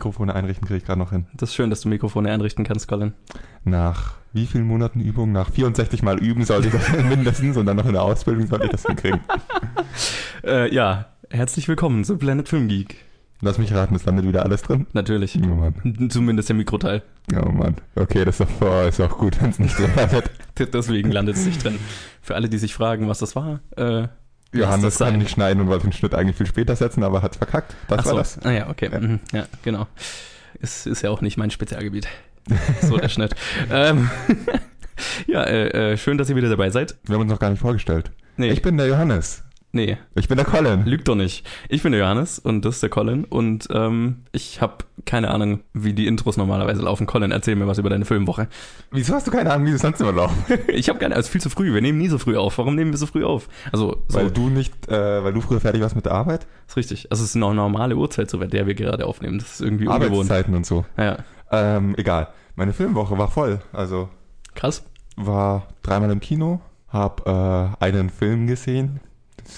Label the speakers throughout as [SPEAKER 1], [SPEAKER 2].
[SPEAKER 1] Mikrofone einrichten kriege ich gerade noch hin.
[SPEAKER 2] Das ist schön, dass du Mikrofone einrichten kannst, Colin.
[SPEAKER 1] Nach wie vielen Monaten Übung? Nach 64 Mal üben sollte ich das mindestens und dann noch in der Ausbildung sollte ich das hinkriegen.
[SPEAKER 2] Äh, ja, herzlich willkommen zu Planet Film Geek.
[SPEAKER 1] Lass mich raten, es landet wieder alles drin.
[SPEAKER 2] Natürlich.
[SPEAKER 1] Oh Mann.
[SPEAKER 2] Zumindest der Mikroteil.
[SPEAKER 1] Oh Mann. Okay, das ist doch oh, ist auch gut, wenn es nicht drin landet.
[SPEAKER 2] Deswegen landet es nicht drin. Für alle, die sich fragen, was das war, äh,
[SPEAKER 1] Johannes kann nicht schneiden und wollte den Schnitt eigentlich viel später setzen, aber hat verkackt. Das
[SPEAKER 2] ach
[SPEAKER 1] war
[SPEAKER 2] so.
[SPEAKER 1] das.
[SPEAKER 2] Ah ja, okay.
[SPEAKER 1] Ja.
[SPEAKER 2] Ja, ja genau. Es ist ja auch nicht mein Spezialgebiet. So der Schnitt. ähm, ja, äh, äh, schön, dass ihr wieder dabei seid.
[SPEAKER 1] Wir haben uns noch gar nicht vorgestellt.
[SPEAKER 2] Nee,
[SPEAKER 1] Ich bin der Johannes.
[SPEAKER 2] Nee,
[SPEAKER 1] Ich bin der Colin.
[SPEAKER 2] lügt doch nicht. Ich bin der Johannes und das ist der Colin und ähm, ich habe keine Ahnung, wie die Intros normalerweise laufen. Colin, erzähl mir was über deine Filmwoche.
[SPEAKER 1] Wieso hast du keine Ahnung, wie es sonst immer läuft?
[SPEAKER 2] Ich habe keine, also viel zu früh. Wir nehmen nie so früh auf. Warum nehmen wir so früh auf? Also, so,
[SPEAKER 1] Weil du nicht, äh, weil du früher fertig warst mit der Arbeit?
[SPEAKER 2] ist richtig. Also, es ist eine normale Uhrzeit, zu der wir gerade aufnehmen. Das ist irgendwie ungewohnt.
[SPEAKER 1] Arbeitszeiten und so.
[SPEAKER 2] Ja,
[SPEAKER 1] Ähm, egal. Meine Filmwoche war voll. Also
[SPEAKER 2] krass.
[SPEAKER 1] war dreimal im Kino, hab äh, einen Film gesehen.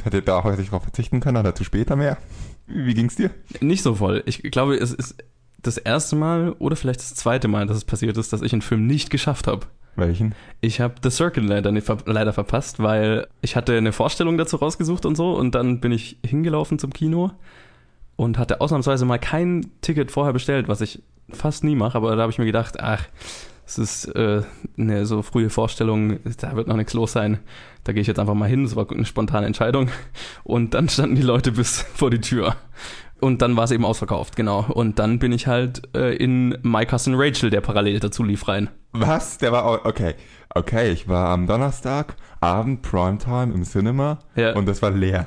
[SPEAKER 1] Hätte da hätte ich darauf verzichten können, aber dazu später mehr. Wie ging's dir?
[SPEAKER 2] Nicht so voll. Ich glaube, es ist das erste Mal oder vielleicht das zweite Mal, dass es passiert ist, dass ich einen Film nicht geschafft habe.
[SPEAKER 1] Welchen?
[SPEAKER 2] Ich habe The Circle leider, nicht leider verpasst, weil ich hatte eine Vorstellung dazu rausgesucht und so und dann bin ich hingelaufen zum Kino und hatte ausnahmsweise mal kein Ticket vorher bestellt, was ich fast nie mache, aber da habe ich mir gedacht, ach, es ist äh, eine so frühe Vorstellung, da wird noch nichts los sein. Da gehe ich jetzt einfach mal hin, es war eine spontane Entscheidung und dann standen die Leute bis vor die Tür. Und dann war es eben ausverkauft, genau. Und dann bin ich halt äh, in My Cousin Rachel, der parallel dazu lief, rein.
[SPEAKER 1] Was? Der war okay. Okay, ich war am Donnerstag, Abend, Primetime im Cinema
[SPEAKER 2] Ja.
[SPEAKER 1] und das war leer.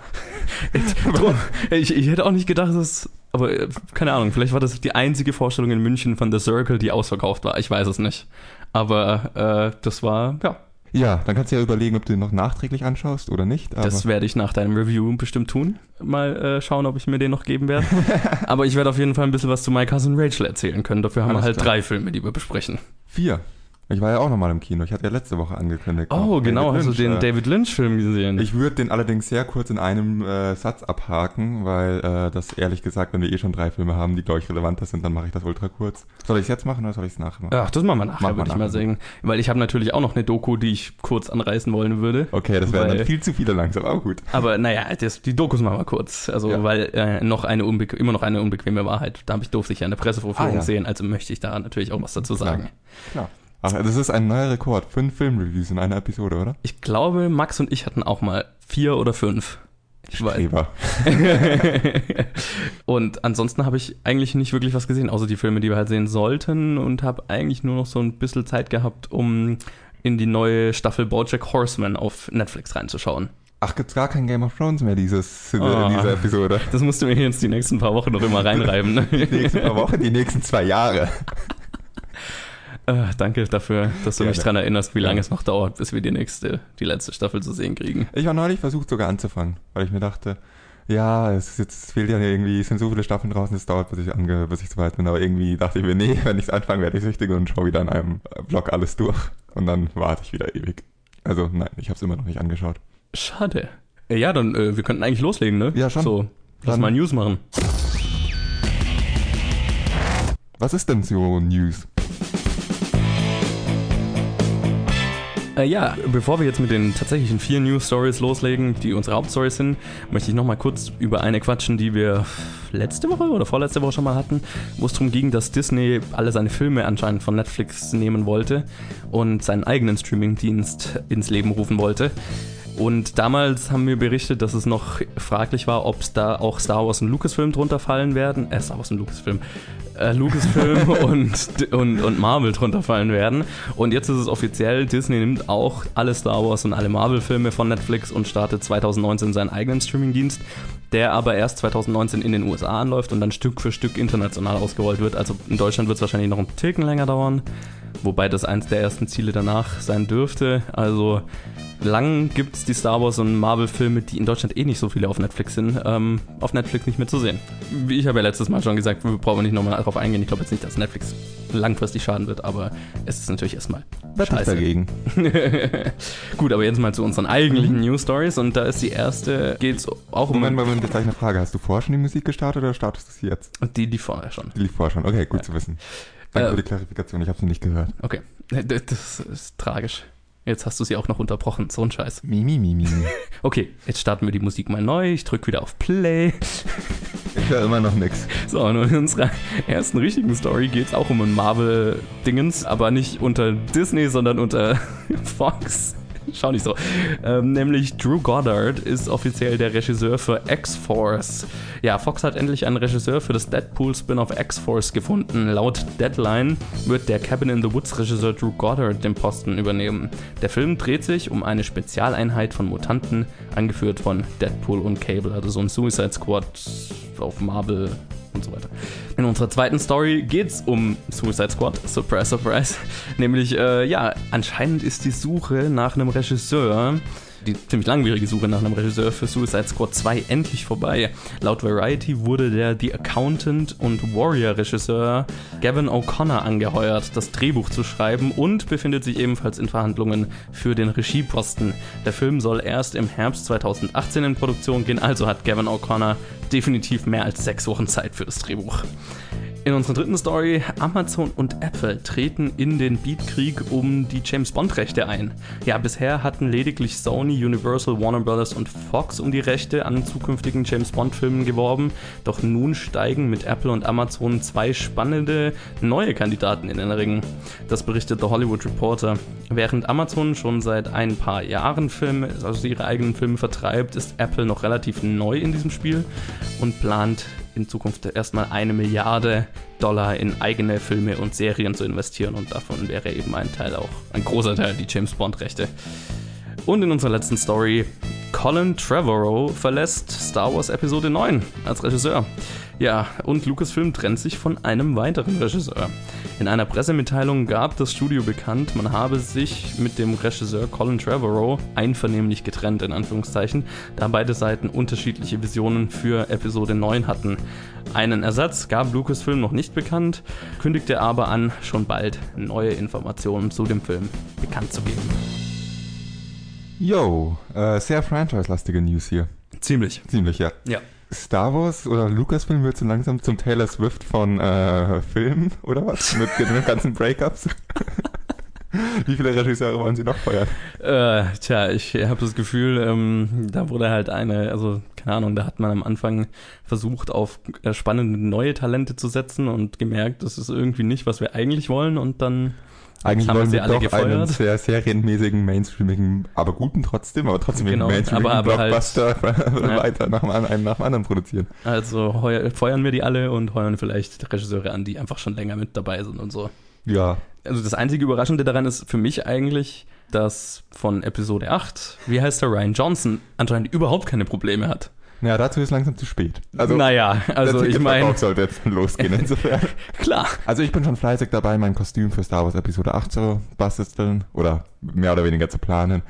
[SPEAKER 2] Ich, ich hätte auch nicht gedacht, dass. Aber äh, keine Ahnung, vielleicht war das die einzige Vorstellung in München von The Circle, die ausverkauft war. Ich weiß es nicht. Aber äh, das war, ja,
[SPEAKER 1] Ja, dann kannst du ja überlegen, ob du den noch nachträglich anschaust oder nicht.
[SPEAKER 2] Das werde ich nach deinem Review bestimmt tun. Mal äh, schauen, ob ich mir den noch geben werde. aber ich werde auf jeden Fall ein bisschen was zu My Cousin Rachel erzählen können. Dafür haben wir
[SPEAKER 1] Alles
[SPEAKER 2] halt
[SPEAKER 1] klar.
[SPEAKER 2] drei Filme, die wir besprechen.
[SPEAKER 1] vier. Ich war ja auch nochmal im Kino. Ich hatte ja letzte Woche angekündigt.
[SPEAKER 2] Oh, genau,
[SPEAKER 1] David
[SPEAKER 2] hast du den
[SPEAKER 1] äh,
[SPEAKER 2] David Lynch-Film gesehen?
[SPEAKER 1] Ich würde den allerdings sehr kurz in einem äh, Satz abhaken, weil äh, das ehrlich gesagt, wenn wir eh schon drei Filme haben, die glaube ich relevanter sind, dann mache ich das ultra kurz. Soll ich es jetzt machen oder soll ich es nachher machen?
[SPEAKER 2] Ach, das machen wir nachher,
[SPEAKER 1] wir
[SPEAKER 2] würde ich mal sagen. Weil ich habe natürlich auch noch eine Doku, die ich kurz anreißen wollen würde.
[SPEAKER 1] Okay, das wären dann viel zu viele langsam, aber gut.
[SPEAKER 2] Aber naja, das, die Dokus machen wir kurz. Also,
[SPEAKER 1] Ja.
[SPEAKER 2] weil äh, noch eine immer noch eine unbequeme Wahrheit. Da habe ich durfte ich ja eine Pressevorführung
[SPEAKER 1] Ah, ja.
[SPEAKER 2] sehen, also möchte ich da natürlich auch was dazu sagen.
[SPEAKER 1] Klar. Ach, das ist ein neuer Rekord. Fünf Filmreviews in einer Episode, oder?
[SPEAKER 2] Ich glaube, Max und ich hatten auch mal vier oder fünf. Ich.
[SPEAKER 1] Streber.
[SPEAKER 2] und ansonsten habe ich eigentlich nicht wirklich was gesehen, außer die Filme, die wir halt sehen sollten und habe eigentlich nur noch so ein bisschen Zeit gehabt, um in die neue Staffel Bojack Horseman auf Netflix reinzuschauen.
[SPEAKER 1] Ach, gibt's gar kein Game of Thrones mehr dieses, in
[SPEAKER 2] Oh.
[SPEAKER 1] dieser Episode?
[SPEAKER 2] Das musst du mir jetzt die nächsten paar Wochen noch immer reinreiben. Ne?
[SPEAKER 1] Die nächsten paar Wochen, die nächsten zwei Jahre.
[SPEAKER 2] Äh, danke dafür, dass du
[SPEAKER 1] Gerne.
[SPEAKER 2] mich daran erinnerst, wie lange
[SPEAKER 1] Gerne.
[SPEAKER 2] es noch dauert, bis wir die nächste, die letzte Staffel zu sehen kriegen.
[SPEAKER 1] Ich war neulich versucht sogar anzufangen, weil ich mir dachte, ja, es, jetzt, es fehlt ja irgendwie, es sind so viele Staffeln draußen, es dauert, bis ich, ange, bis ich so weit bin. Aber irgendwie dachte ich mir, nee, wenn ich anfange, werde ich süchtig und schaue wieder in einem Blog alles durch. Und dann warte ich wieder ewig. Also nein, ich habe es immer noch nicht angeschaut.
[SPEAKER 2] Schade. Äh, Ja, dann, äh, wir könnten eigentlich loslegen, ne?
[SPEAKER 1] Ja, schon.
[SPEAKER 2] So, lass
[SPEAKER 1] Dann-
[SPEAKER 2] mal News machen.
[SPEAKER 1] Was ist denn so News?
[SPEAKER 2] Äh, ja, bevor wir jetzt mit den tatsächlichen vier News-Stories loslegen, die unsere Hauptstories sind, möchte ich nochmal kurz über eine quatschen, die wir letzte Woche oder vorletzte Woche schon mal hatten, wo es darum ging, dass Disney alle seine Filme anscheinend von Netflix nehmen wollte und seinen eigenen Streaming-Dienst ins Leben rufen wollte. Und damals haben wir berichtet, dass es noch fraglich war, ob da auch Star Wars und Lucasfilm drunter fallen werden. Äh, Star Wars und Lucasfilm. Äh, Lucasfilm und, und, und Marvel drunter fallen werden. Und jetzt ist es offiziell, Disney nimmt auch alle Star Wars und alle Marvel-Filme von Netflix und startet 2019 seinen eigenen Streaming-Dienst, der aber erst 2019 in den USA anläuft und dann Stück für Stück international ausgerollt wird. Also in Deutschland wird es wahrscheinlich noch einen Ticken länger dauern. wobei das eins der ersten Ziele danach sein dürfte. Also lang gibt es die Star Wars und Marvel-Filme, die in Deutschland eh nicht so viele auf Netflix sind, ähm, auf Netflix nicht mehr zu sehen. Wie ich habe ja letztes Mal schon gesagt, wir brauchen nicht nochmal darauf eingehen. Ich glaube jetzt nicht, dass Netflix langfristig schaden wird, aber es ist natürlich erstmal
[SPEAKER 1] ich dagegen.
[SPEAKER 2] Gut, aber jetzt mal zu unseren eigentlichen News Stories und da ist die erste, geht es auch um.
[SPEAKER 1] Moment, Moment, jetzt gleich eine Frage. Hast du vorher schon die Musik gestartet oder startest du sie jetzt?
[SPEAKER 2] Die lief vorher schon.
[SPEAKER 1] Die lief vorher schon, okay, gut ja. zu wissen. Danke äh, für die Klarifikation, ich habe sie nicht gehört.
[SPEAKER 2] Okay, das ist tragisch. Jetzt hast du sie auch noch unterbrochen. So ein Scheiß.
[SPEAKER 1] Mimi, Mimi. Mi.
[SPEAKER 2] okay, jetzt starten wir die Musik mal neu. Ich drücke wieder auf Play.
[SPEAKER 1] Ich höre immer noch nichts.
[SPEAKER 2] So, und in unserer ersten richtigen Story geht es auch um ein Marvel-Dingens, aber nicht unter Disney, sondern unter Fox. Schau nicht so. Ähm, nämlich Drew Goddard ist offiziell der Regisseur für X-Force. Ja, Fox hat endlich einen Regisseur für das Deadpool-Spin-off X-Force gefunden. Laut Deadline wird der Cabin in the Woods-Regisseur Drew Goddard den Posten übernehmen. Der Film dreht sich um eine Spezialeinheit von Mutanten, angeführt von Deadpool und Cable, also so ein Suicide Squad auf Marvel und so weiter. In unserer zweiten Story geht es um Suicide Squad, surprise, surprise. Nämlich, äh, ja, anscheinend ist die Suche nach einem Regisseur die ziemlich langwierige Suche nach einem Regisseur für Suicide Squad 2 endlich vorbei. Laut Variety wurde der The Accountant und Warrior-Regisseur Gavin O'Connor angeheuert, das Drehbuch zu schreiben und befindet sich ebenfalls in Verhandlungen für den Regieposten. Der Film soll erst im Herbst 2018 in Produktion gehen, also hat Gavin O'Connor definitiv mehr als sechs Wochen Zeit für das Drehbuch. In unserer dritten Story, Amazon und Apple treten in den Beatkrieg um die James Bond-Rechte ein. Ja, bisher hatten lediglich Sony, Universal, Warner Bros. und Fox um die Rechte an zukünftigen James Bond-Filmen geworben, doch nun steigen mit Apple und Amazon zwei spannende neue Kandidaten in den Ring. Das berichtet der Hollywood Reporter. Während Amazon schon seit ein paar Jahren Filme, also ihre eigenen Filme vertreibt, ist Apple noch relativ neu in diesem Spiel und plant in Zukunft erstmal eine Milliarde Dollar in eigene Filme und Serien zu investieren und davon wäre eben ein Teil auch, ein großer Teil die James Bond-Rechte. Und in unserer letzten Story, Colin Trevorrow verlässt Star Wars Episode 9 als Regisseur. Ja, und Lucasfilm trennt sich von einem weiteren Regisseur. In einer Pressemitteilung gab das Studio bekannt, man habe sich mit dem Regisseur Colin Trevorrow einvernehmlich getrennt, in Anführungszeichen, da beide Seiten unterschiedliche Visionen für Episode 9 hatten. Einen Ersatz gab Lucasfilm noch nicht bekannt, kündigte aber an, schon bald neue Informationen zu dem Film bekannt zu geben.
[SPEAKER 1] Yo, äh, sehr franchise-lastige News hier.
[SPEAKER 2] Ziemlich.
[SPEAKER 1] Ziemlich, ja.
[SPEAKER 2] Ja.
[SPEAKER 1] Star Wars oder Lucasfilm wird so langsam zum Taylor Swift von äh, Filmen oder was? Mit den ganzen Breakups. Wie viele Regisseure wollen Sie noch feuern?
[SPEAKER 2] Äh, tja, ich habe das Gefühl, ähm, da wurde halt eine, also keine Ahnung, da hat man am Anfang versucht, auf äh, spannende neue Talente zu setzen und gemerkt, das ist irgendwie nicht, was wir eigentlich wollen und dann
[SPEAKER 1] eigentlich wollen wir doch gefeuert. einen sehr serienmäßigen, mainstreamigen, aber guten trotzdem, aber trotzdem
[SPEAKER 2] genau,
[SPEAKER 1] mainstreamigen
[SPEAKER 2] aber, aber halt
[SPEAKER 1] Blockbuster
[SPEAKER 2] halt,
[SPEAKER 1] weiter nach einem nach dem anderen produzieren.
[SPEAKER 2] Also heuer, feuern wir die alle und heuern vielleicht Regisseure an, die einfach schon länger mit dabei sind und so.
[SPEAKER 1] Ja.
[SPEAKER 2] Also das einzige Überraschende daran ist für mich eigentlich, dass von Episode 8, wie heißt der Ryan Johnson, anscheinend überhaupt keine Probleme hat.
[SPEAKER 1] Naja, dazu ist langsam zu spät.
[SPEAKER 2] Also, naja, also ich meine.
[SPEAKER 1] sollte jetzt losgehen insofern.
[SPEAKER 2] Klar.
[SPEAKER 1] Also ich bin schon fleißig dabei, mein Kostüm für Star Wars Episode 8 zu basteln oder mehr oder weniger zu planen.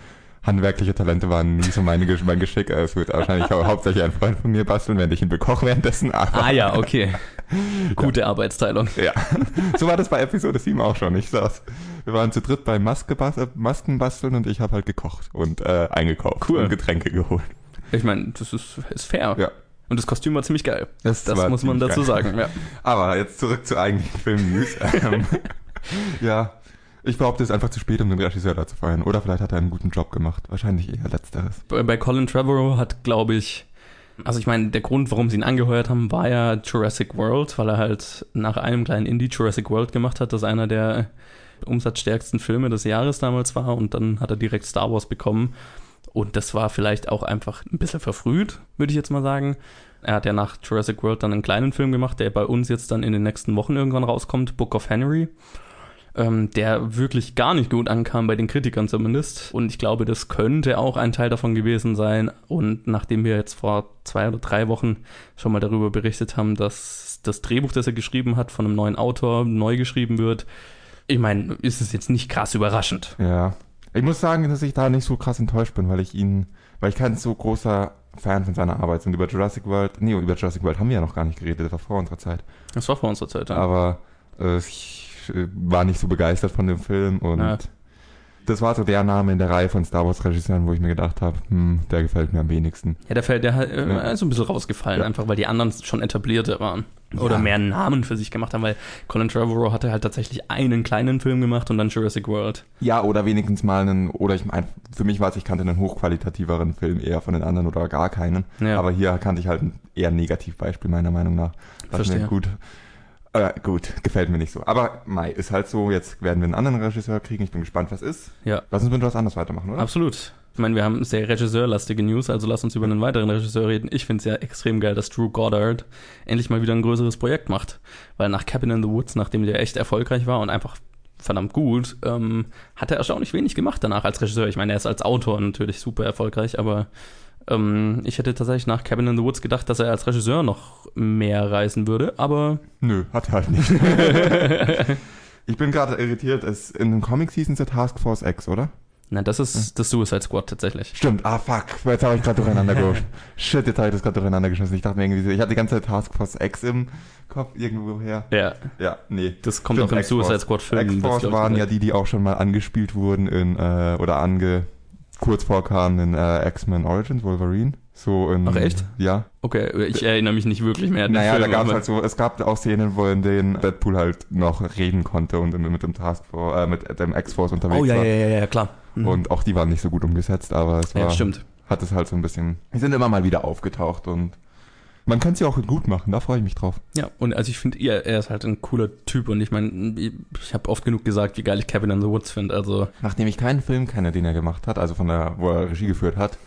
[SPEAKER 1] Handwerkliche Talente waren nie so meine, mein Geschick. Es wird wahrscheinlich hauptsächlich ein Freund von mir basteln, während ich ihn bekoche währenddessen.
[SPEAKER 2] Aber ah ja, okay. Gute ja. Arbeitsteilung.
[SPEAKER 1] Ja. So war das bei Episode 7 auch schon. Ich saß, wir waren zu dritt bei Maske, Masken basteln und ich habe halt gekocht und äh, eingekauft
[SPEAKER 2] cool.
[SPEAKER 1] und Getränke geholt.
[SPEAKER 2] Ich meine, das ist, ist fair.
[SPEAKER 1] Ja.
[SPEAKER 2] Und das Kostüm war ziemlich geil.
[SPEAKER 1] Das,
[SPEAKER 2] das muss man dazu geil. sagen. Ja.
[SPEAKER 1] Aber jetzt zurück zu eigentlichen Film-News. Ähm, ja, ich behaupte, es ist einfach zu spät, um den Regisseur da zu feiern. Oder vielleicht hat er einen guten Job gemacht. Wahrscheinlich eher letzteres.
[SPEAKER 2] Bei, bei Colin Trevorrow hat, glaube ich, also ich meine, der Grund, warum sie ihn angeheuert haben, war ja Jurassic World, weil er halt nach einem kleinen Indie Jurassic World gemacht hat, das einer der umsatzstärksten Filme des Jahres damals war und dann hat er direkt Star Wars bekommen. Und das war vielleicht auch einfach ein bisschen verfrüht, würde ich jetzt mal sagen. Er hat ja nach Jurassic World dann einen kleinen Film gemacht, der bei uns jetzt dann in den nächsten Wochen irgendwann rauskommt, Book of Henry. Ähm, der wirklich gar nicht gut ankam, bei den Kritikern zumindest. Und ich glaube, das könnte auch ein Teil davon gewesen sein. Und nachdem wir jetzt vor zwei oder drei Wochen schon mal darüber berichtet haben, dass das Drehbuch, das er geschrieben hat, von einem neuen Autor neu geschrieben wird, ich meine, ist es jetzt nicht krass überraschend.
[SPEAKER 1] Ja. Ich muss sagen, dass ich da nicht so krass enttäuscht bin, weil ich ihn, weil ich kein so großer Fan von seiner Arbeit bin. Über Jurassic World, nee, über Jurassic World haben wir ja noch gar nicht geredet, das war vor unserer Zeit.
[SPEAKER 2] Das war vor unserer Zeit, ja.
[SPEAKER 1] Aber äh, ich äh, war nicht so begeistert von dem Film und
[SPEAKER 2] Ja.
[SPEAKER 1] das war so der Name in der Reihe von Star Wars Regisseuren, wo ich mir gedacht habe, hm, der gefällt mir am wenigsten.
[SPEAKER 2] Ja, der fällt, der hat, äh,
[SPEAKER 1] Ja.
[SPEAKER 2] ist so ein bisschen rausgefallen,
[SPEAKER 1] Ja.
[SPEAKER 2] einfach weil die anderen schon etablierte waren. Oder
[SPEAKER 1] Ja.
[SPEAKER 2] mehr Namen für sich gemacht haben, weil Colin Trevorrow hatte halt tatsächlich einen kleinen Film gemacht und dann Jurassic World.
[SPEAKER 1] Ja, oder wenigstens mal einen, oder ich meine, für mich war es, ich kannte einen hochqualitativeren Film eher von den anderen oder gar keinen.
[SPEAKER 2] Ja.
[SPEAKER 1] Aber hier kannte ich halt ein eher Negativbeispiel meiner Meinung nach. Was
[SPEAKER 2] Verstehe.
[SPEAKER 1] mir gut, äh, gut, gefällt mir nicht so. Aber Mai, ist halt so, jetzt werden wir einen anderen Regisseur kriegen. Ich bin gespannt, was ist.
[SPEAKER 2] Ja,
[SPEAKER 1] Lass uns mit was anderes weitermachen, oder?
[SPEAKER 2] absolut. Ich meine, wir haben sehr regisseurlastige News, also lass uns über einen weiteren Regisseur reden. Ich finde es ja extrem geil, dass Drew Goddard endlich mal wieder ein größeres Projekt macht. Weil nach Cabin in the Woods, nachdem der echt erfolgreich war und einfach verdammt gut, ähm, hat er erstaunlich wenig gemacht danach als Regisseur. Ich meine, er ist als Autor natürlich super erfolgreich, aber ähm, ich hätte tatsächlich nach Cabin in the Woods gedacht, dass er als Regisseur noch mehr reisen würde, aber
[SPEAKER 1] Nö, hat er halt nicht. ich bin gerade irritiert. Es, in den Comics hießen sie Task Force X, oder?
[SPEAKER 2] Nein, das ist das Suicide Squad tatsächlich.
[SPEAKER 1] Stimmt, ah fuck, jetzt habe ich gerade durcheinander geworfen. Shit, jetzt habe ich das gerade durcheinander geschmissen. Ich dachte mir irgendwie, so- ich hatte die ganze Zeit Task Force X im Kopf irgendwo her.
[SPEAKER 2] Ja,
[SPEAKER 1] Ja, nee.
[SPEAKER 2] das kommt
[SPEAKER 1] Stimmt,
[SPEAKER 2] auch im. Suicide Squad Film.
[SPEAKER 1] X-Force waren ja die, die auch schon mal angespielt wurden in, äh, oder ange, kurz vorkamen in äh, X-Men Origins, Wolverine. So in,
[SPEAKER 2] Ach, echt?
[SPEAKER 1] Ja.
[SPEAKER 2] Okay, ich erinnere mich nicht wirklich mehr an den
[SPEAKER 1] Naja,
[SPEAKER 2] Film.
[SPEAKER 1] da gab es halt so, es gab auch Szenen, wo in denen Deadpool halt noch reden konnte und mit dem Task Force, äh, mit dem X-Force unterwegs
[SPEAKER 2] Oh ja,
[SPEAKER 1] war.
[SPEAKER 2] ja, ja, ja, klar. Mhm.
[SPEAKER 1] Und auch die waren nicht so gut umgesetzt, aber es war,
[SPEAKER 2] ja, stimmt.
[SPEAKER 1] hat es halt so ein bisschen, die sind immer mal wieder aufgetaucht und man kann sie auch gut machen, da freue ich mich drauf.
[SPEAKER 2] Ja, und also ich finde, er, er ist halt ein cooler Typ und ich meine, ich, habe oft genug gesagt, wie geil ich Cabin in the Woods finde. Also,
[SPEAKER 1] Nachdem ich keinen Film kenne, den er gemacht hat, also von der, wo er Regie geführt hat,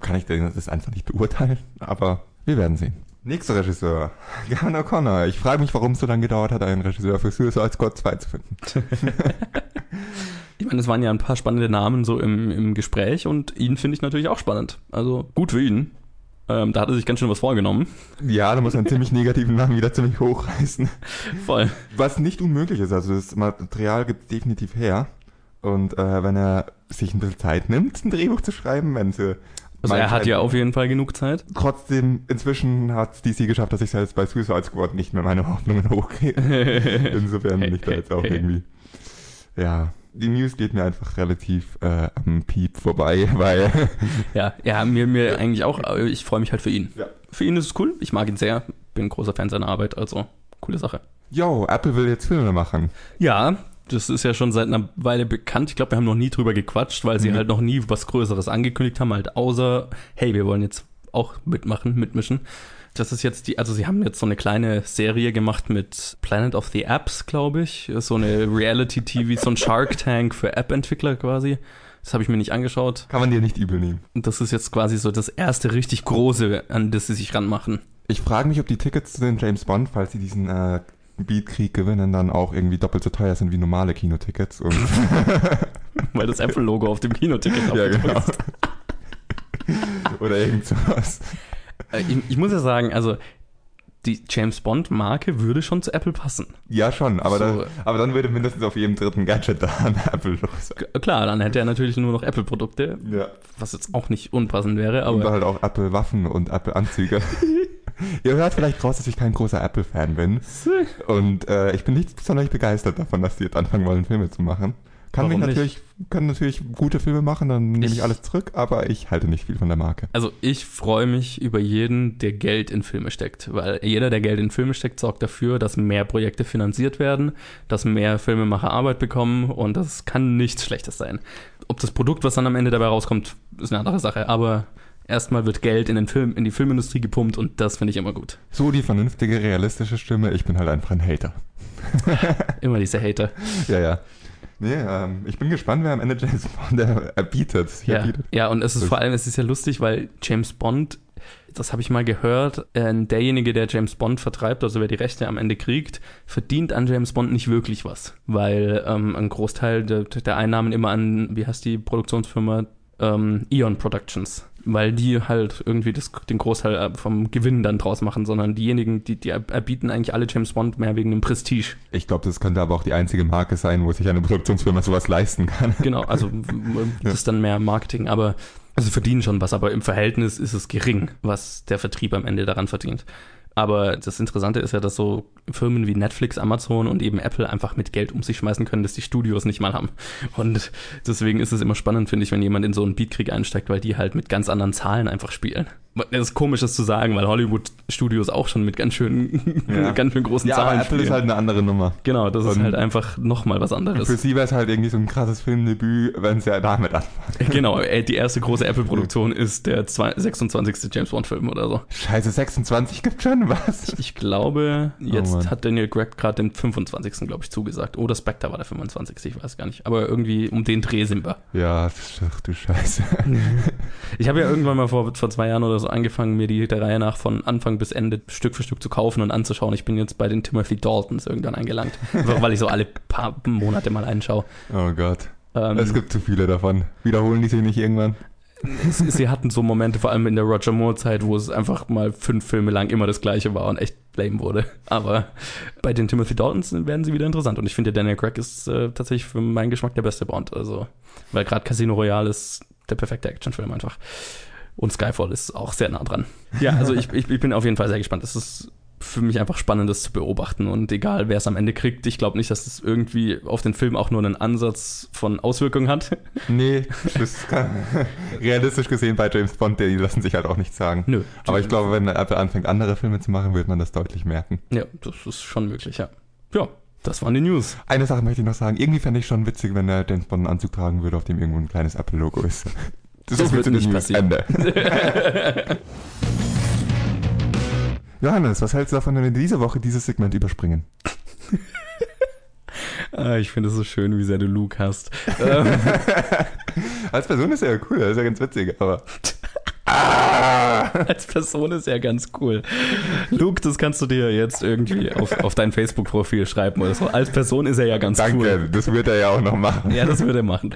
[SPEAKER 1] kann ich das einfach nicht beurteilen, aber wir werden sehen. Nächster Regisseur, Gavin O'Connor. Ich frage mich, warum es so lange gedauert hat, einen Regisseur für Suicide Squad 2 zu finden.
[SPEAKER 2] ich meine, es waren ja ein paar spannende Namen so im, im Gespräch und ihn finde ich natürlich auch spannend. Also gut für ihn. Ähm, da hat er sich ganz schön was vorgenommen.
[SPEAKER 1] Ja, da muss man einen ziemlich negativen Namen wieder ziemlich hochreißen.
[SPEAKER 2] Voll.
[SPEAKER 1] Was nicht unmöglich ist, also das Material gibt definitiv her. Und äh, wenn er sich ein bisschen Zeit nimmt, ein Drehbuch zu schreiben, wenn sie
[SPEAKER 2] Also er hat ja auf jeden Fall genug Zeit.
[SPEAKER 1] Trotzdem, inzwischen hat DC geschafft, dass ich selbst bei Suicide Squad nicht mehr meine Hoffnungen hochgehe. Insofern bin ich da jetzt auch irgendwie. Ja, die News geht mir einfach relativ äh, am Piep vorbei, weil.
[SPEAKER 2] Ja, ja, mir, mir eigentlich auch. Ich freue mich halt für ihn.
[SPEAKER 1] Ja.
[SPEAKER 2] Für ihn ist es cool. Ich mag ihn sehr. Bin ein großer Fan seiner Arbeit. Also, coole Sache.
[SPEAKER 1] Yo, Apple will jetzt Filme machen.
[SPEAKER 2] Ja, das ist ja schon seit einer Weile bekannt. Ich glaube, wir haben noch nie drüber gequatscht, weil sie
[SPEAKER 1] Mhm.
[SPEAKER 2] halt noch nie was Größeres angekündigt haben, halt außer, hey, wir wollen jetzt auch mitmachen, mitmischen. Das ist jetzt die, also sie haben jetzt so eine kleine Serie gemacht mit Planet of the Apps, glaube ich. So eine Reality-TV, so ein Shark Tank für App-Entwickler quasi. Das habe ich mir nicht angeschaut.
[SPEAKER 1] Kann man dir nicht übel nehmen.
[SPEAKER 2] Und das ist jetzt quasi so das erste richtig große, an das sie sich ranmachen.
[SPEAKER 1] Ich frage mich, ob die Tickets zu den James Bond, falls sie diesen äh, Beatkrieg gewinnen, dann auch irgendwie doppelt so teuer sind wie normale Kinotickets.
[SPEAKER 2] Weil das Apple-Logo auf dem Kinoticket
[SPEAKER 1] ja, genau. Oder irgend sowas.
[SPEAKER 2] Äh, Ich, ich muss ja sagen, also die James Bond-Marke würde schon zu Apple passen.
[SPEAKER 1] Ja, schon, aber,
[SPEAKER 2] So.
[SPEAKER 1] dann, aber dann würde mindestens auf jedem dritten Gadget da ein Apple los
[SPEAKER 2] Klar, dann hätte er natürlich nur noch Apple-Produkte,
[SPEAKER 1] Ja.
[SPEAKER 2] was jetzt auch nicht unpassend wäre,
[SPEAKER 1] Und
[SPEAKER 2] aber
[SPEAKER 1] halt auch Apple-Waffen und Apple-Anzüge. Ihr hört vielleicht raus, dass ich kein großer Apple-Fan bin. Und äh, ich bin nicht besonders begeistert davon, dass sie jetzt anfangen wollen, Filme zu machen. Kann mich
[SPEAKER 2] Warum nicht?
[SPEAKER 1] natürlich, können natürlich gute Filme machen, dann nehme ich,
[SPEAKER 2] Ich-
[SPEAKER 1] alles zurück, aber ich halte nicht viel von der Marke.
[SPEAKER 2] also ich freue mich über jeden, der Geld in Filme steckt, weil jeder, der Geld in Filme steckt, sorgt dafür, dass mehr Projekte finanziert werden, dass mehr Filmemacher Arbeit bekommen und das kann nichts Schlechtes sein. Ob das Produkt, was dann am Ende dabei rauskommt, ist eine andere Sache, aber erstmal wird Geld in den Film, in die Filmindustrie gepumpt und das finde ich immer gut.
[SPEAKER 1] So die vernünftige, realistische Stimme, ich bin halt einfach ein Hater.
[SPEAKER 2] Immer diese Hater.
[SPEAKER 1] Ja, ja. Nee, ähm, ich bin gespannt, wer am Ende James Bond er- erbietet.
[SPEAKER 2] Ja,
[SPEAKER 1] erbietet.
[SPEAKER 2] ja, und es ist vor allem, es ist ja lustig, weil James Bond, das habe ich mal gehört, äh, derjenige, der James Bond vertreibt, also wer die Rechte am Ende kriegt, verdient an James Bond nicht wirklich was, weil ähm, ein Großteil der, der Einnahmen immer an, wie heißt die Produktionsfirma? Ähm, Eon Productions weil die halt irgendwie das, den Großteil äh, vom Gewinn dann draus machen, sondern diejenigen, die, die erbieten eigentlich alle James Bond mehr wegen dem Prestige.
[SPEAKER 1] Ich glaube, das könnte aber auch die einzige Marke sein, wo sich eine Produktionsfirma sowas leisten kann.
[SPEAKER 2] Genau, also das ist dann mehr Marketing, aber also verdienen schon was, aber im Verhältnis ist es gering, was der Vertrieb am Ende daran verdient. Aber das Interessante ist ja, dass so Firmen wie Netflix, Amazon und eben Apple einfach mit Geld um sich schmeißen können, das die Studios nicht mal haben. Und deswegen ist es immer spannend, finde ich, wenn jemand in so einen Beatkrieg einsteigt, weil die halt mit ganz anderen Zahlen einfach spielen. Das ist komisch, das zu sagen, weil Hollywood-Studios auch schon mit ganz schön, ja. ganz schön großen
[SPEAKER 1] ja,
[SPEAKER 2] Zahlen
[SPEAKER 1] aber Apple
[SPEAKER 2] spielen.
[SPEAKER 1] ist halt eine andere Nummer.
[SPEAKER 2] Genau, das
[SPEAKER 1] Und
[SPEAKER 2] ist halt einfach nochmal was anderes.
[SPEAKER 1] Für sie wäre es halt irgendwie so ein krasses Filmdebüt, wenn sie ja damit anfangen.
[SPEAKER 2] Genau, die erste große Apple-Produktion ist der zwei- 26. James Bond-Film oder so.
[SPEAKER 1] Scheiße, 26 gibt schon was.
[SPEAKER 2] Ich glaube,
[SPEAKER 1] Oh
[SPEAKER 2] jetzt
[SPEAKER 1] Mann.
[SPEAKER 2] hat Daniel Craig gerade den 25. glaube ich zugesagt. Oder Spectre war der 25. Ich weiß gar nicht. Aber irgendwie um den Dreh sind wir.
[SPEAKER 1] Ja, ach du Scheiße.
[SPEAKER 2] Ich habe ja irgendwann mal vor, vor zwei Jahren oder so angefangen, mir die der Reihe nach von Anfang bis Ende Stück für Stück zu kaufen und anzuschauen. Ich bin jetzt bei den Timothy Daltons irgendwann. Einfach weil ich so alle paar Monate mal einschaue.
[SPEAKER 1] Oh Gott.
[SPEAKER 2] Ähm,
[SPEAKER 1] Es gibt zu viele davon. Wiederholen die sich nicht irgendwann?
[SPEAKER 2] Sie, hatten so Momente, vor allem in der Roger Moore-Zeit, wo es einfach mal fünf Filme lang immer das gleiche war und echt lame wurde. Aber bei den Timothy Daltons werden sie wieder interessant. Und ich finde, Daniel Craig ist äh, tatsächlich für meinen Geschmack der beste Bond. Also, weil gerade Casino Royale ist der perfekte Actionfilm einfach. Und Skyfall ist auch sehr nah dran. Ja, also ich, ich, ich bin auf jeden Fall sehr gespannt. Es ist für mich einfach spannend, das zu beobachten. Und egal, wer es am Ende kriegt, ich glaube nicht, dass es irgendwie auf den Film auch nur einen Ansatz von Auswirkungen hat.
[SPEAKER 1] Nee, das kann, realistisch gesehen bei James Bond, die lassen sich halt auch nichts sagen.
[SPEAKER 2] Nö.
[SPEAKER 1] Aber ich glaube, wenn Apple anfängt, andere Filme zu machen, wird man das deutlich merken.
[SPEAKER 2] Ja, das ist schon möglich, ja. Ja, das waren die News.
[SPEAKER 1] Eine Sache möchte ich noch sagen. Irgendwie fände ich schon witzig, wenn der James Bond einen Anzug tragen würde, auf dem irgendwo ein kleines Apple-Logo ist.
[SPEAKER 2] Das
[SPEAKER 1] So viel
[SPEAKER 2] wird nicht passieren.
[SPEAKER 1] Ende. Johannes, was hältst du davon, wenn wir diese Woche dieses Segment überspringen?
[SPEAKER 2] Ah, ich finde es so schön, wie sehr du Luke hast. Ähm,
[SPEAKER 1] Als Person ist er ja cool, das ist ja ganz witzig, aber. Ah!
[SPEAKER 2] Als Person ist er ganz cool. Luke, das kannst du dir jetzt irgendwie auf, auf dein Facebook-Profil schreiben oder so. Als Person ist er ja ganz
[SPEAKER 1] Danke,
[SPEAKER 2] cool.
[SPEAKER 1] das wird er ja auch noch machen.
[SPEAKER 2] Ja, das würde er machen.